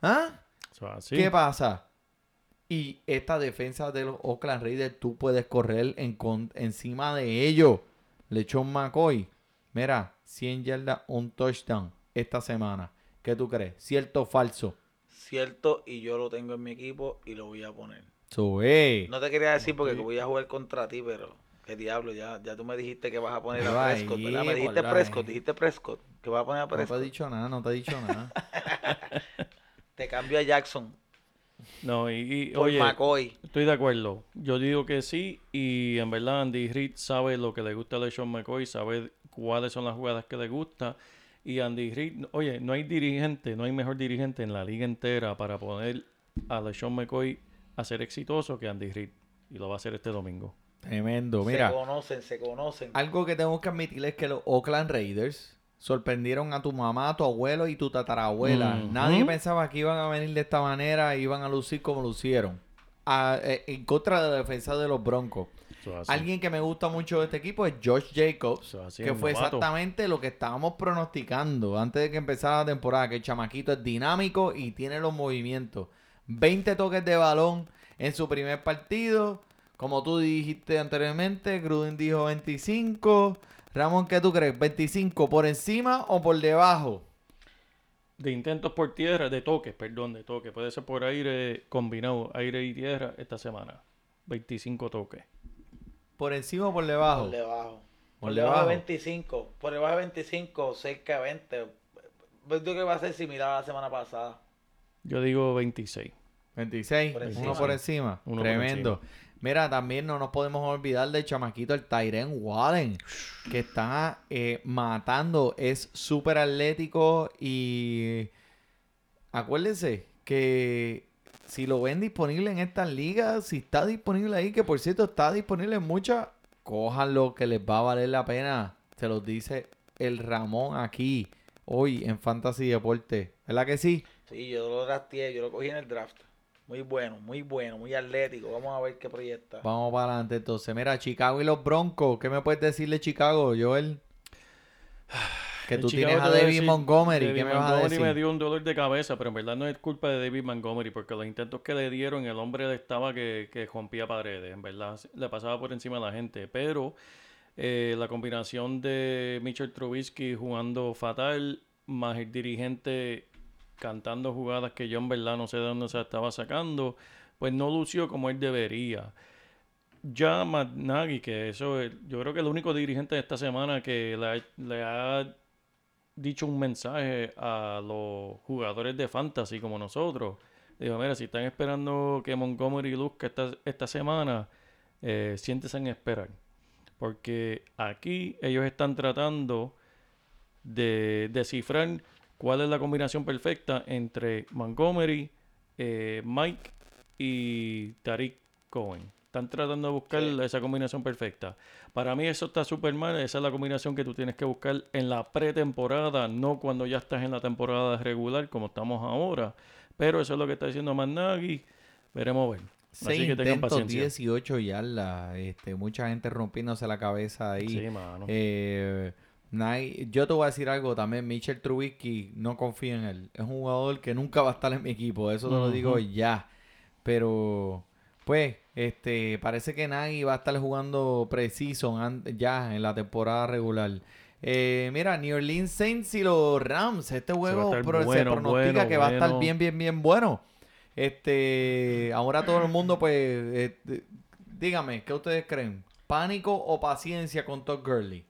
¿Ah? Eso es así. ¿Qué pasa? Y esta defensa de los Oakland Raiders, tú puedes correr en con- encima de ellos. Lechón McCoy. Mira, 100 yardas, un touchdown esta semana. ¿Qué tú crees? ¿Cierto o falso? Cierto, y yo lo tengo en mi equipo y lo voy a poner. So, eh. No te quería decir porque voy a jugar contra ti, pero qué diablo, ya, ya tú me dijiste que vas a poner a ahí, Prescott, ¿verdad? Me dijiste. Prescott, dijiste Prescott, que vas a poner a No te he Prescott. dicho nada, no te he dicho nada. Te cambio a Jackson No, y, y, por oye, McCoy. estoy de acuerdo. Yo digo que sí y en verdad Andy Reid sabe lo que le gusta a LeSean McCoy, sabe cuáles son las jugadas que le gusta. Y Andy Reid, oye, no hay dirigente, no hay mejor dirigente en la liga entera para poner a LeSean McCoy a ser exitoso que Andy Reid. Y lo va a hacer este domingo. Tremendo. Se Mira, conocen, se conocen. algo que tengo que admitir es que los Oakland Raiders sorprendieron a tu mamá, a tu abuelo y tu tatarabuela. Ujú. Nadie pensaba que iban a venir de esta manera y iban a lucir como lucieron. A- eh, en contra de la defensa de los Broncos. Alguien que me gusta mucho de este equipo es Josh Jacobs, que fue novato. exactamente lo que estábamos pronosticando antes de que empezara la temporada, que el chamaquito es dinámico y tiene los movimientos. 20 toques de balón en su primer partido. Como tú dijiste anteriormente, Gruden dijo 25. Ramón, ¿qué tú crees? ¿25 por encima o por debajo? De intentos por tierra, de toques, perdón, de toques. Puede ser por aire combinado, aire y tierra esta semana. 25 toques. ¿Por encima o por debajo? Por debajo. Por Por debajo de debajo. 25. Por debajo de 25, cerca de 20. Yo creo que va a ser similar a la semana pasada. Yo digo 26. 26, Por uno encima. por encima. Uno por Tremendo. Mira, también no nos podemos olvidar del chamaquito, el Tyren Wallen, que está eh, matando. Es súper atlético y acuérdense que si lo ven disponible en estas ligas, si está disponible ahí, que por cierto está disponible en muchas, cójanlo que les va a valer la pena. Se los dice el Ramón aquí, hoy en Fantasy Deporte. ¿Verdad que sí? Sí, yo lo drafté, yo lo cogí en el draft. Muy bueno, muy bueno, muy atlético. Vamos a ver qué proyecta. Vamos para adelante entonces. Mira, Chicago y los Broncos. ¿Qué me puedes decir de Chicago, Joel? Que tú Chicago tienes a David decir, Montgomery. David ¿Qué me vas a Montgomery decir? me dio un dolor de cabeza, pero en verdad no es culpa de David Montgomery, porque los intentos que le dieron, el hombre estaba que, que rompía paredes, en verdad, le pasaba por encima a la gente, pero eh, la combinación de Mitchell Trubisky jugando fatal, más el dirigente cantando jugadas que yo en verdad no sé de dónde se estaba sacando, pues no lució como él debería. Ya Matt Nagy, que eso es- yo creo que el único dirigente de esta semana que le ha, dicho un mensaje a los jugadores de fantasy como nosotros. Dijo, mira, si están esperando que Montgomery luzca esta, esta semana, eh, siéntese en esperar. Porque aquí ellos están tratando de descifrar cuál es la combinación perfecta entre Montgomery, eh, Mike y Tariq Cohen. Están tratando de buscar Sí. esa combinación perfecta. Para mí eso está súper mal. Esa es la combinación que tú tienes que buscar en la pretemporada, no cuando ya estás en la temporada regular como estamos ahora. Pero eso es lo que está diciendo Managui. Veremos ver. Seis Así que tengan paciencia. 18 18 yardas. Este, mucha gente rompiéndose la cabeza ahí. Sí, mano. Eh, Yo te voy a decir algo también. Mitchell Trubisky, no confío en él. Es un jugador que nunca va a estar en mi equipo. Eso te lo digo ya. Pero, pues, este, parece que Nagy va a estar jugando preciso ya en la temporada regular. Eh, mira, New Orleans Saints y los Rams. Este juego pro- se pronostica bueno, que va a estar bien, bien, bien bueno. Este, ahora todo el mundo, pues, eh, dígame, ¿qué ustedes creen? ¿Pánico o paciencia con Todd Gurley?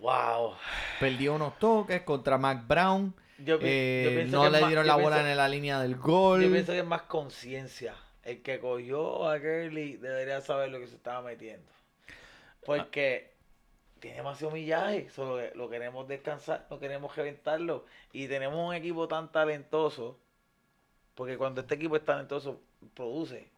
Wow. Perdió unos toques contra Mac Brown. Yo, eh, yo no le dieron la bola pienso- en la línea del gol. Yo pienso que es más conciencia. El que cogió a Gurley debería saber lo que se estaba metiendo. Porque tiene demasiado millaje. Solo que lo queremos descansar, no queremos reventarlo. Y tenemos un equipo tan talentoso. Porque cuando este equipo es talentoso, produce.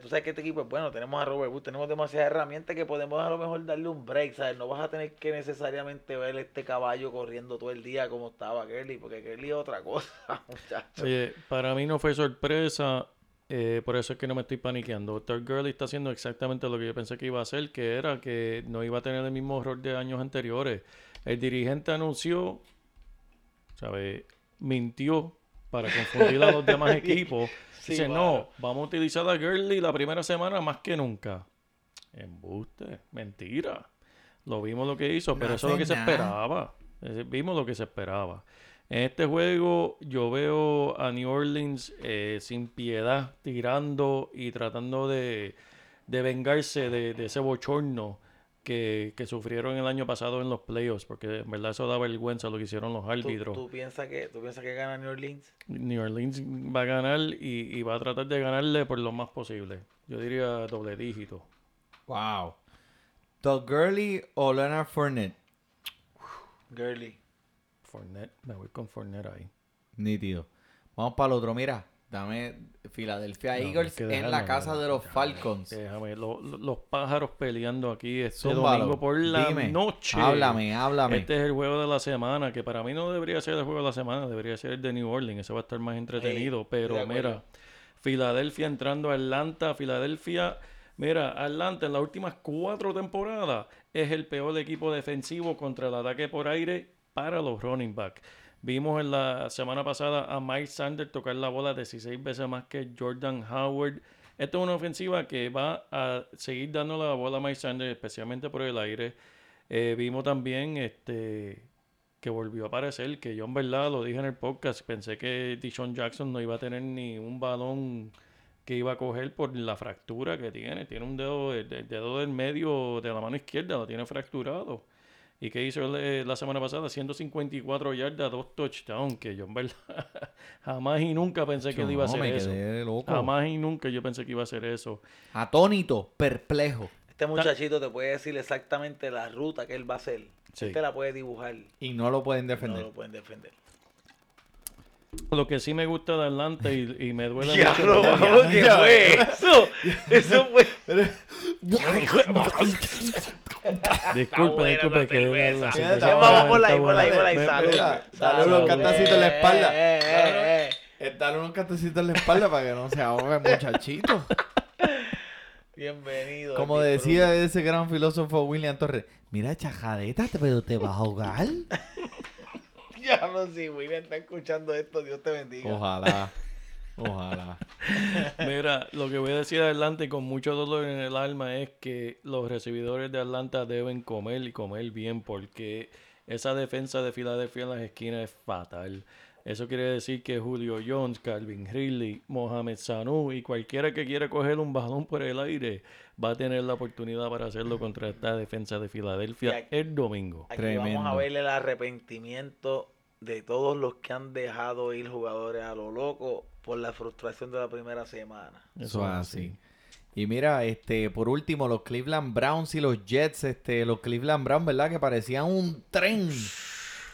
Tú sabes que este equipo es bueno. Tenemos a Robert Woods, tenemos demasiadas herramientas que podemos a lo mejor darle un break. ¿sabes? No vas a tener que necesariamente ver este caballo corriendo todo el día como estaba Gurley. Porque Gurley es otra cosa, muchachos. Oye, para mí no fue sorpresa, eh, por eso es que no me estoy paniqueando. Todd Gurley está haciendo exactamente lo que yo pensé que iba a hacer, que era que no iba a tener el mismo error de años anteriores. El dirigente anunció, ¿sabe? Mintió para confundir a los demás equipos. Sí, Dice, mano. no, vamos a utilizar a Gurley la primera semana más que nunca. Embuste, mentira. Lo vimos lo que hizo, pero eso es lo que se esperaba. Vimos lo que se esperaba. En este juego yo veo a New Orleans eh, sin piedad tirando y tratando de, de vengarse de, de ese bochorno que, que sufrieron el año pasado en los playoffs, porque en verdad eso da vergüenza lo que hicieron los ¿Tú, árbitros. tú piensas que, ¿Tú piensas que gana New Orleans? New Orleans va a ganar y, y va a tratar de ganarle por lo más posible. Yo diría doble dígito. Wow. Todd Gurley o Leonard Fournette. Girly. Fournette, me voy con Fournette ahí. Nítido. Vamos para el otro. Mira, dame Philadelphia No, Eagles en dejarlo, la casa de los Falcons. Déjame, lo- lo- los pájaros peleando aquí este Zúmbalo. domingo por la Dime. noche. Háblame, háblame. Este es el juego de la semana, que para mí no debería ser el juego de la semana, debería ser el de New Orleans, ese va a estar más entretenido, pero mira, Filadelfia entrando a Atlanta, Filadelfia, mira, Atlanta en las últimas cuatro temporadas es el peor equipo defensivo contra el ataque por aire para los running back. Vimos en la semana pasada a Mike Sanders tocar la bola 16 veces más que Jordan Howard. Esta es una ofensiva que va a seguir dando la bola a Mike Sanders, especialmente por el aire. Eh, vimos también este que volvió a aparecer, que yo en verdad lo dije en el podcast, pensé que Dishon Jackson no iba a tener ni un balón que iba a coger por la fractura que tiene. Tiene un dedo, el, dedo del medio de la mano izquierda, lo tiene fracturado. ¿Y qué hizo él, eh, la semana pasada? 154 yardas, dos touchdowns, que yo en verdad jamás y nunca pensé que él iba a No, hacer me eso. loco. Jamás y nunca yo pensé que iba a hacer eso. Atónito, perplejo. Este muchachito te puede decir exactamente la ruta que él va a hacer. Sí. Él te la puede dibujar. Y no lo pueden No defender. lo pueden defender. Lo que sí me gusta de Atlanta y, y me duele Diablo, mucho. ¿qué fue eso? Eso fue. Disculpe, disculpe que Ya, Vamos por ahí, por ahí, por ahí. Salud. Dale unos cantacito en la espalda. Eh, eh, eh, Dale unos cantecitos en la espalda para que no se ahogue, muchachito. Bienvenido. Como decía ese gran filósofo William Torres, mira, chajadeta, pero te vas a ahogar. Diablo, si William está escuchando esto, Dios te bendiga. Ojalá, ojalá. Mira, lo que voy a decir de Atlanta y con mucho dolor en el alma es que los recibidores de Atlanta deben comer y comer bien porque esa defensa de Filadelfia en las esquinas es fatal. Eso quiere decir que Julio Jones, Calvin Ridley, Mohamed Sanu y cualquiera que quiera coger un balón por el aire va a tener la oportunidad para hacerlo contra esta defensa de Filadelfia aquí- el domingo. Aquí Tremendo. vamos a ver el arrepentimiento de todos los que han dejado ir jugadores a lo loco por la frustración de la primera semana. Eso es así. Y mira, este, por último, los Cleveland Browns y los Jets, este, los Cleveland Browns, ¿verdad? Que parecían un tren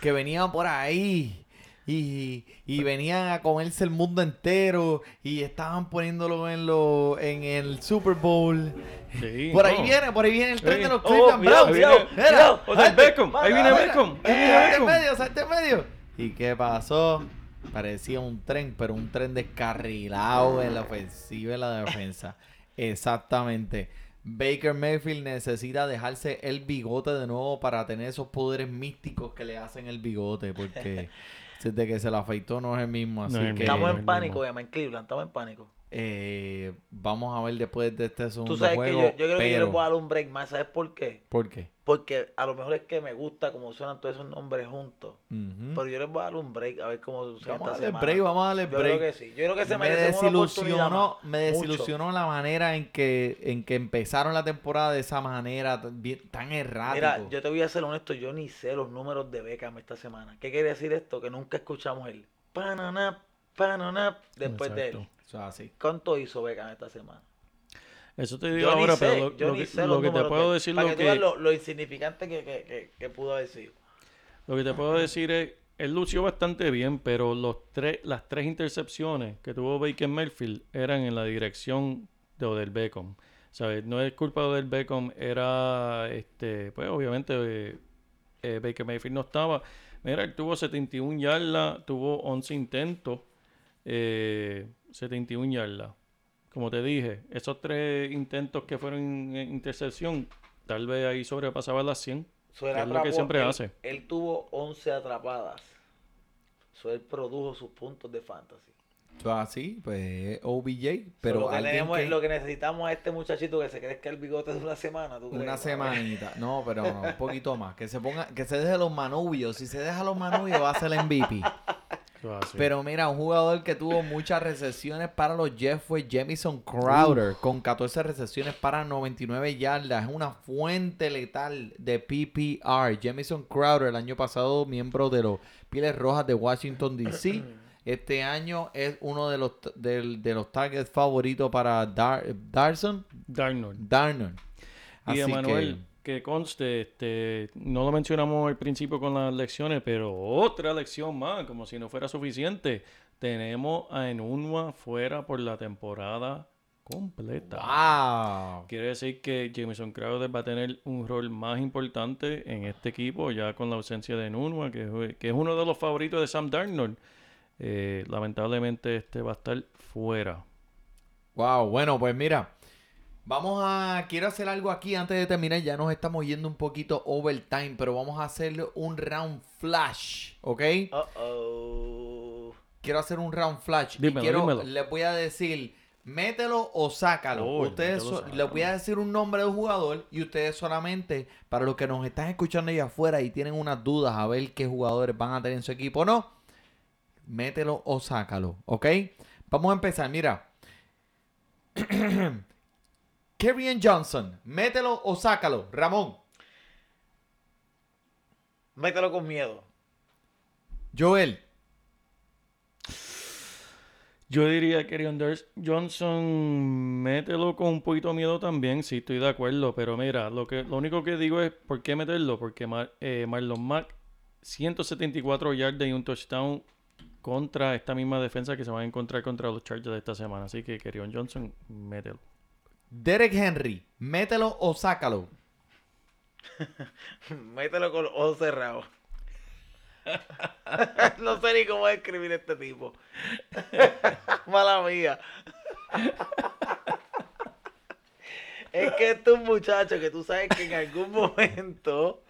que venían por ahí y, y venían a comerse el mundo entero y estaban poniéndolo en lo, en el Super Bowl. Sí, Por ahí viene, por ahí viene el tren Sí. de los Oh, Cleveland cuidado, Browns. cuidado, Mira, cuidado. Odell salte, Beckham, ahí viene mira, Beckham, ahí viene salte en Beckham. medio, salte en medio. ¿Y qué pasó? Parecía un tren, pero un tren descarrilado en la ofensiva y la defensa. Exactamente. Baker Mayfield necesita dejarse el bigote de nuevo para tener esos poderes místicos que le hacen el bigote, porque desde que se lo afeitó no es el mismo. Así No es el que mismo. Estamos en pánico. Emma, en Cleveland, estamos en pánico. Eh, vamos a ver después de este segundo Tú sabes juego. que yo, yo creo que yo voy a dar un break más, ¿sabes por qué? ¿Por qué? Porque a lo mejor es que me gusta cómo suenan todos esos nombres juntos. Pero yo les voy a dar un break a ver cómo suena Vamos a esta darle semana. break, vamos a darle Yo break. creo que sí. Yo creo que se me desilusionó, me Mucho. desilusionó la manera en que, en que empezaron la temporada de esa manera tan, errático. Mira, yo te voy a ser honesto, yo ni sé los números de Beckham esta semana. ¿Qué quiere decir esto? Que nunca escuchamos el pananap, pananap después de él. Eso es así. ¿Cuánto hizo Beckham esta semana? Eso te digo Yo ahora, sé, pero lo, yo lo ni que, sé lo los que te puedo decir Para lo que, lo, lo insignificante que, que, que, que pudo haber sido. lo que te puedo decir es, él lució bastante bien, pero los tres, las tres intercepciones que tuvo Baker Mayfield eran en la dirección de Odell Beckham. ¿Sabes? No es culpa de Odell Beckham, era, este, pues obviamente eh, eh, Baker Mayfield no estaba. Mira, él tuvo 71 yardas, tuvo 11 intentos, eh, 71 yardas. Como te dije, esos tres intentos que fueron en intercepción, tal vez ahí sobrepasaba las 100. So, él Que es lo que siempre él- hace. Él tuvo 11 atrapadas. So, él produjo sus puntos de fantasy. Así, pues OBJ, So, pero lo, que alguien tenemos- que... lo que necesitamos a este muchachito que se crezca el bigote de una semana. ¿tú Una semanita. No, pero no, un poquito más. Que se ponga, que se deje los manubios. Si se deja los manubios va a ser el MVP. Pero mira, un jugador que tuvo muchas recesiones para los Jets fue Jamison Crowder, con 14 recesiones para 99 yardas. Es una fuente letal de PPR. Jamison Crowder, el año pasado miembro de los Piles Rojas de Washington, D.C. Este año es uno de los, de, los targets favoritos para Dar, Darson, Darnold. Darnold. Y Emanuel, que conste, este, no lo mencionamos al principio con las lecciones, pero otra lección más, como si no fuera suficiente. Tenemos a Enunwa fuera por la temporada completa. ¡Wow! Quiere decir que Jameson Crowder va a tener un rol más importante en este equipo, ya con la ausencia de que, es- que es uno de los favoritos de Sam Darnold. Eh, lamentablemente este va a estar fuera. Wow, bueno, pues mira, vamos a, quiero hacer algo aquí antes de terminar, ya nos estamos yendo un poquito overtime, pero vamos a hacer un round flash, ¿ok? Quiero hacer un round flash Dímelo, y quiero, dímelo. les voy a decir, mételo o sácalo. Ustedes so- sácalo. les voy a decir un nombre de un jugador y ustedes solamente, para los que nos están escuchando allá afuera y tienen unas dudas a ver qué jugadores van a tener en su equipo o no, mételo o sácalo, ¿ok? Vamos a empezar, mira. Kerryon Johnson, mételo o sácalo. Ramón, Mételo con miedo. Joel, Yo diría que Johnson, mételo con un poquito de miedo también, sí, estoy de acuerdo, pero mira, lo que lo único que digo es, ¿por qué meterlo? Porque Mar- eh, Marlon Mack, 174 yardas y un touchdown contra esta misma defensa que se van a encontrar contra los Chargers de esta semana, así que Kerryon Johnson, mételo. Derek Henry, mételo o sácalo. Mételo con ojos cerrados. no sé ni cómo describir este tipo. Mala mía. es que este es un muchacho que tú sabes que en algún momento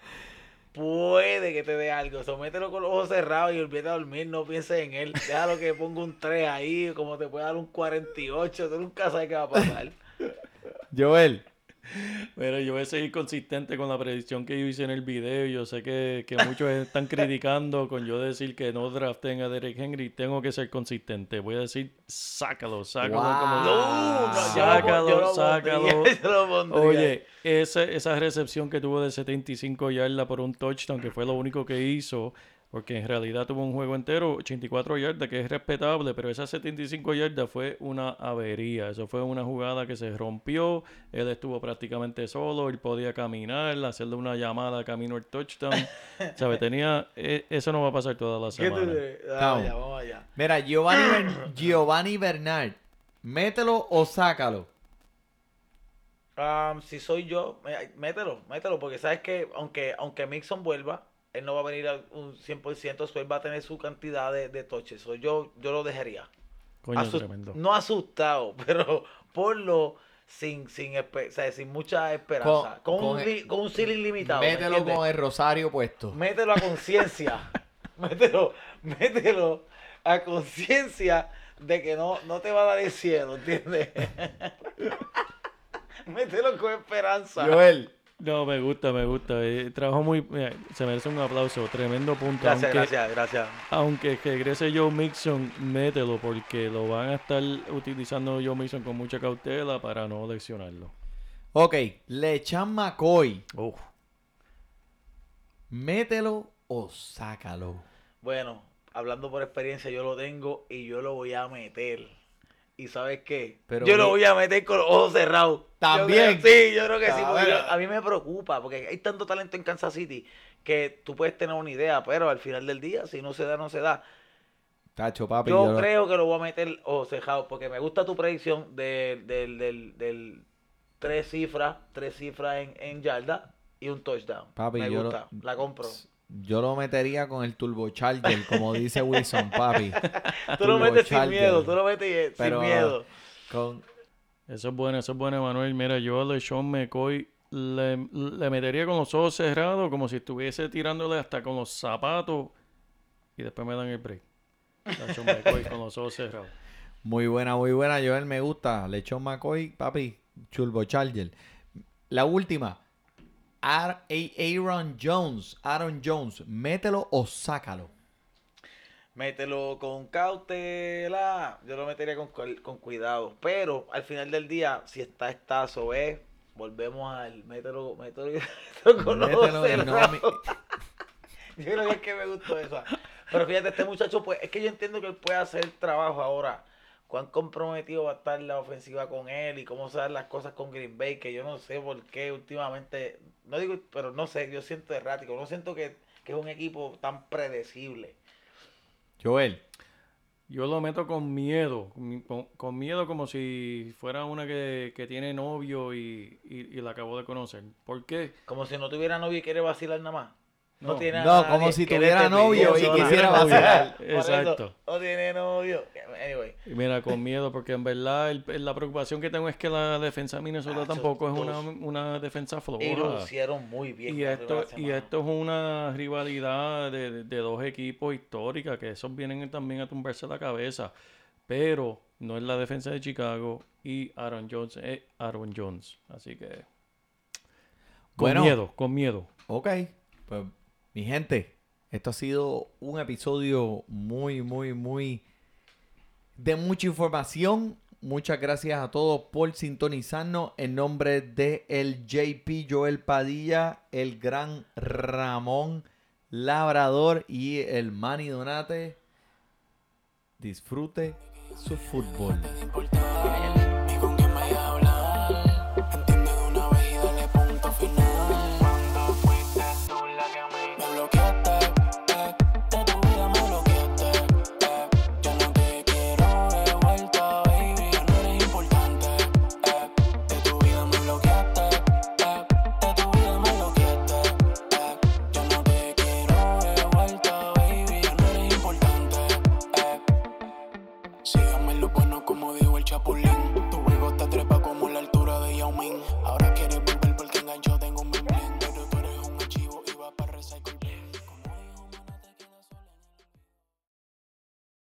puede que te dé algo. So, mételo con los ojos cerrados y olvídate de dormir. No pienses en él. Déjalo que ponga un 3 ahí, como te puede dar un 48. Tú nunca sabes qué va a pasar. Joel, Pero yo voy a seguir consistente con la predicción que yo hice en el video. Yo sé que, que muchos están criticando con yo decir que no draften a Derek Henry. Tengo que ser consistente. Voy a decir, sácalo, sácalo. Wow. como- No, no, sácalo, yo lo sácalo. yo pondría. Oye, esa, esa recepción que tuvo de 75 yardas por un touchdown, que fue lo único que hizo, porque en realidad tuvo un juego entero, 84 yardas, que es respetable, pero esas 75 yardas fue una avería. Eso fue una jugada que se rompió, él estuvo prácticamente solo, él podía caminar, hacerle una llamada camino al touchdown. ¿Sabes? Tenía, eh, eso no va a pasar toda la ¿Qué tú semana. dices? Vamos Vamos. allá, vamos allá. mira, Giovanni, Ber- Giovanni Bernard, mételo o sácalo. Um, si soy yo, mételo, mételo, porque sabes que aunque, aunque Mixon vuelva, él no va a venir a un 100%, so él va a tener su cantidad de, de toches. So yo, yo lo dejaría. Coño, tremendo. No asustado, pero ponlo sin, sin, espe- o sea, sin mucha esperanza. Con- Con, con un, el- con un ceiling limitado. ¿me Mételo con el rosario puesto. Mételo a conciencia. mételo, mételo a conciencia de que no, no te va a dar el cielo, ¿entiendes? mételo con esperanza. Joel, No, me gusta, me gusta. Eh, trabajo muy... mira, se merece un aplauso. Tremendo punto. Gracias, aunque- gracias, gracias. Aunque regrese Joe Mixon, mételo porque lo van a estar utilizando Joe Mixon con mucha cautela para no lesionarlo. ok, Lechan McCoy, Uf. mételo o sácalo. Bueno, hablando por experiencia, yo lo tengo y yo lo voy a meter. ¿Y sabes qué? Pero yo lo voy a meter con los ojos cerrados. Yo ¿También? creo- sí, yo creo que sí. A porque yo- a mí me preocupa porque hay tanto talento en Kansas City que tú puedes tener una idea, pero al final del día, si no se da, no se da. Tacho, papi, Yo yo lo- creo que lo voy a meter ojos cerrados porque me gusta tu predicción del, del, del, del tres cifras, tres cifras en, en yarda y un touchdown. Papi, me yo lo- gusta, la compro. Yo lo metería con el turbocharger, como dice Wilson, papi. Tú lo metes sin miedo, tú lo metes Pero, sin miedo. Con... Eso es bueno, eso es bueno, Manuel. Mira, yo a LeSean McCoy le, le metería con los ojos cerrados como si estuviese tirándole hasta con los zapatos y después me dan el break. LeSean McCoy con los ojos cerrados. Muy buena, muy buena, Joel, me gusta. Lechón McCoy, papi, turbocharger. La última. Aaron Jones, Aaron Jones, mételo o sácalo. Mételo con cautela. Yo lo metería con, con cuidado. Pero al final del día, si está estazo, es. Volvemos al mételo, mételo, mételo con los Mételo y no mi- Yo creo que es que me gustó eso. Pero fíjate, este muchacho, pues, es que yo entiendo que él puede hacer trabajo ahora cuán comprometido va a estar la ofensiva con él y cómo se dan las cosas con Green Bay, que yo no sé por qué últimamente, no digo, pero no sé, yo siento errático, no siento que, que es un equipo tan predecible. Joel. Yo lo meto con miedo, con, miedo como si fuera una que, que tiene novio y, y, y la acabó de conocer. ¿Por qué? Como si no tuviera novio y quiere vacilar nada más. No, No. tiene No, como si tuviera novio y quisiera vacilar. Exacto. no tiene novio. Anyway. Mira, con miedo, porque en verdad el- la preocupación que tengo es que la defensa de Minnesota tampoco es una, una defensa floja. Y lo hicieron muy bien. Y esto, y esto es una rivalidad de, de- de dos equipos histórica, que esos vienen también a tumbarse la cabeza. Pero no es la defensa de Chicago y Aaron Jones es Aaron Jones. Así que con Bueno. miedo, con miedo. Ok, pues mi gente, esto ha sido un episodio muy, muy, muy de mucha información. Muchas gracias a todos por sintonizarnos. En nombre de el JP Joel Padilla, el gran Ramón Labrador y el Manny Donate. Disfrute su fútbol.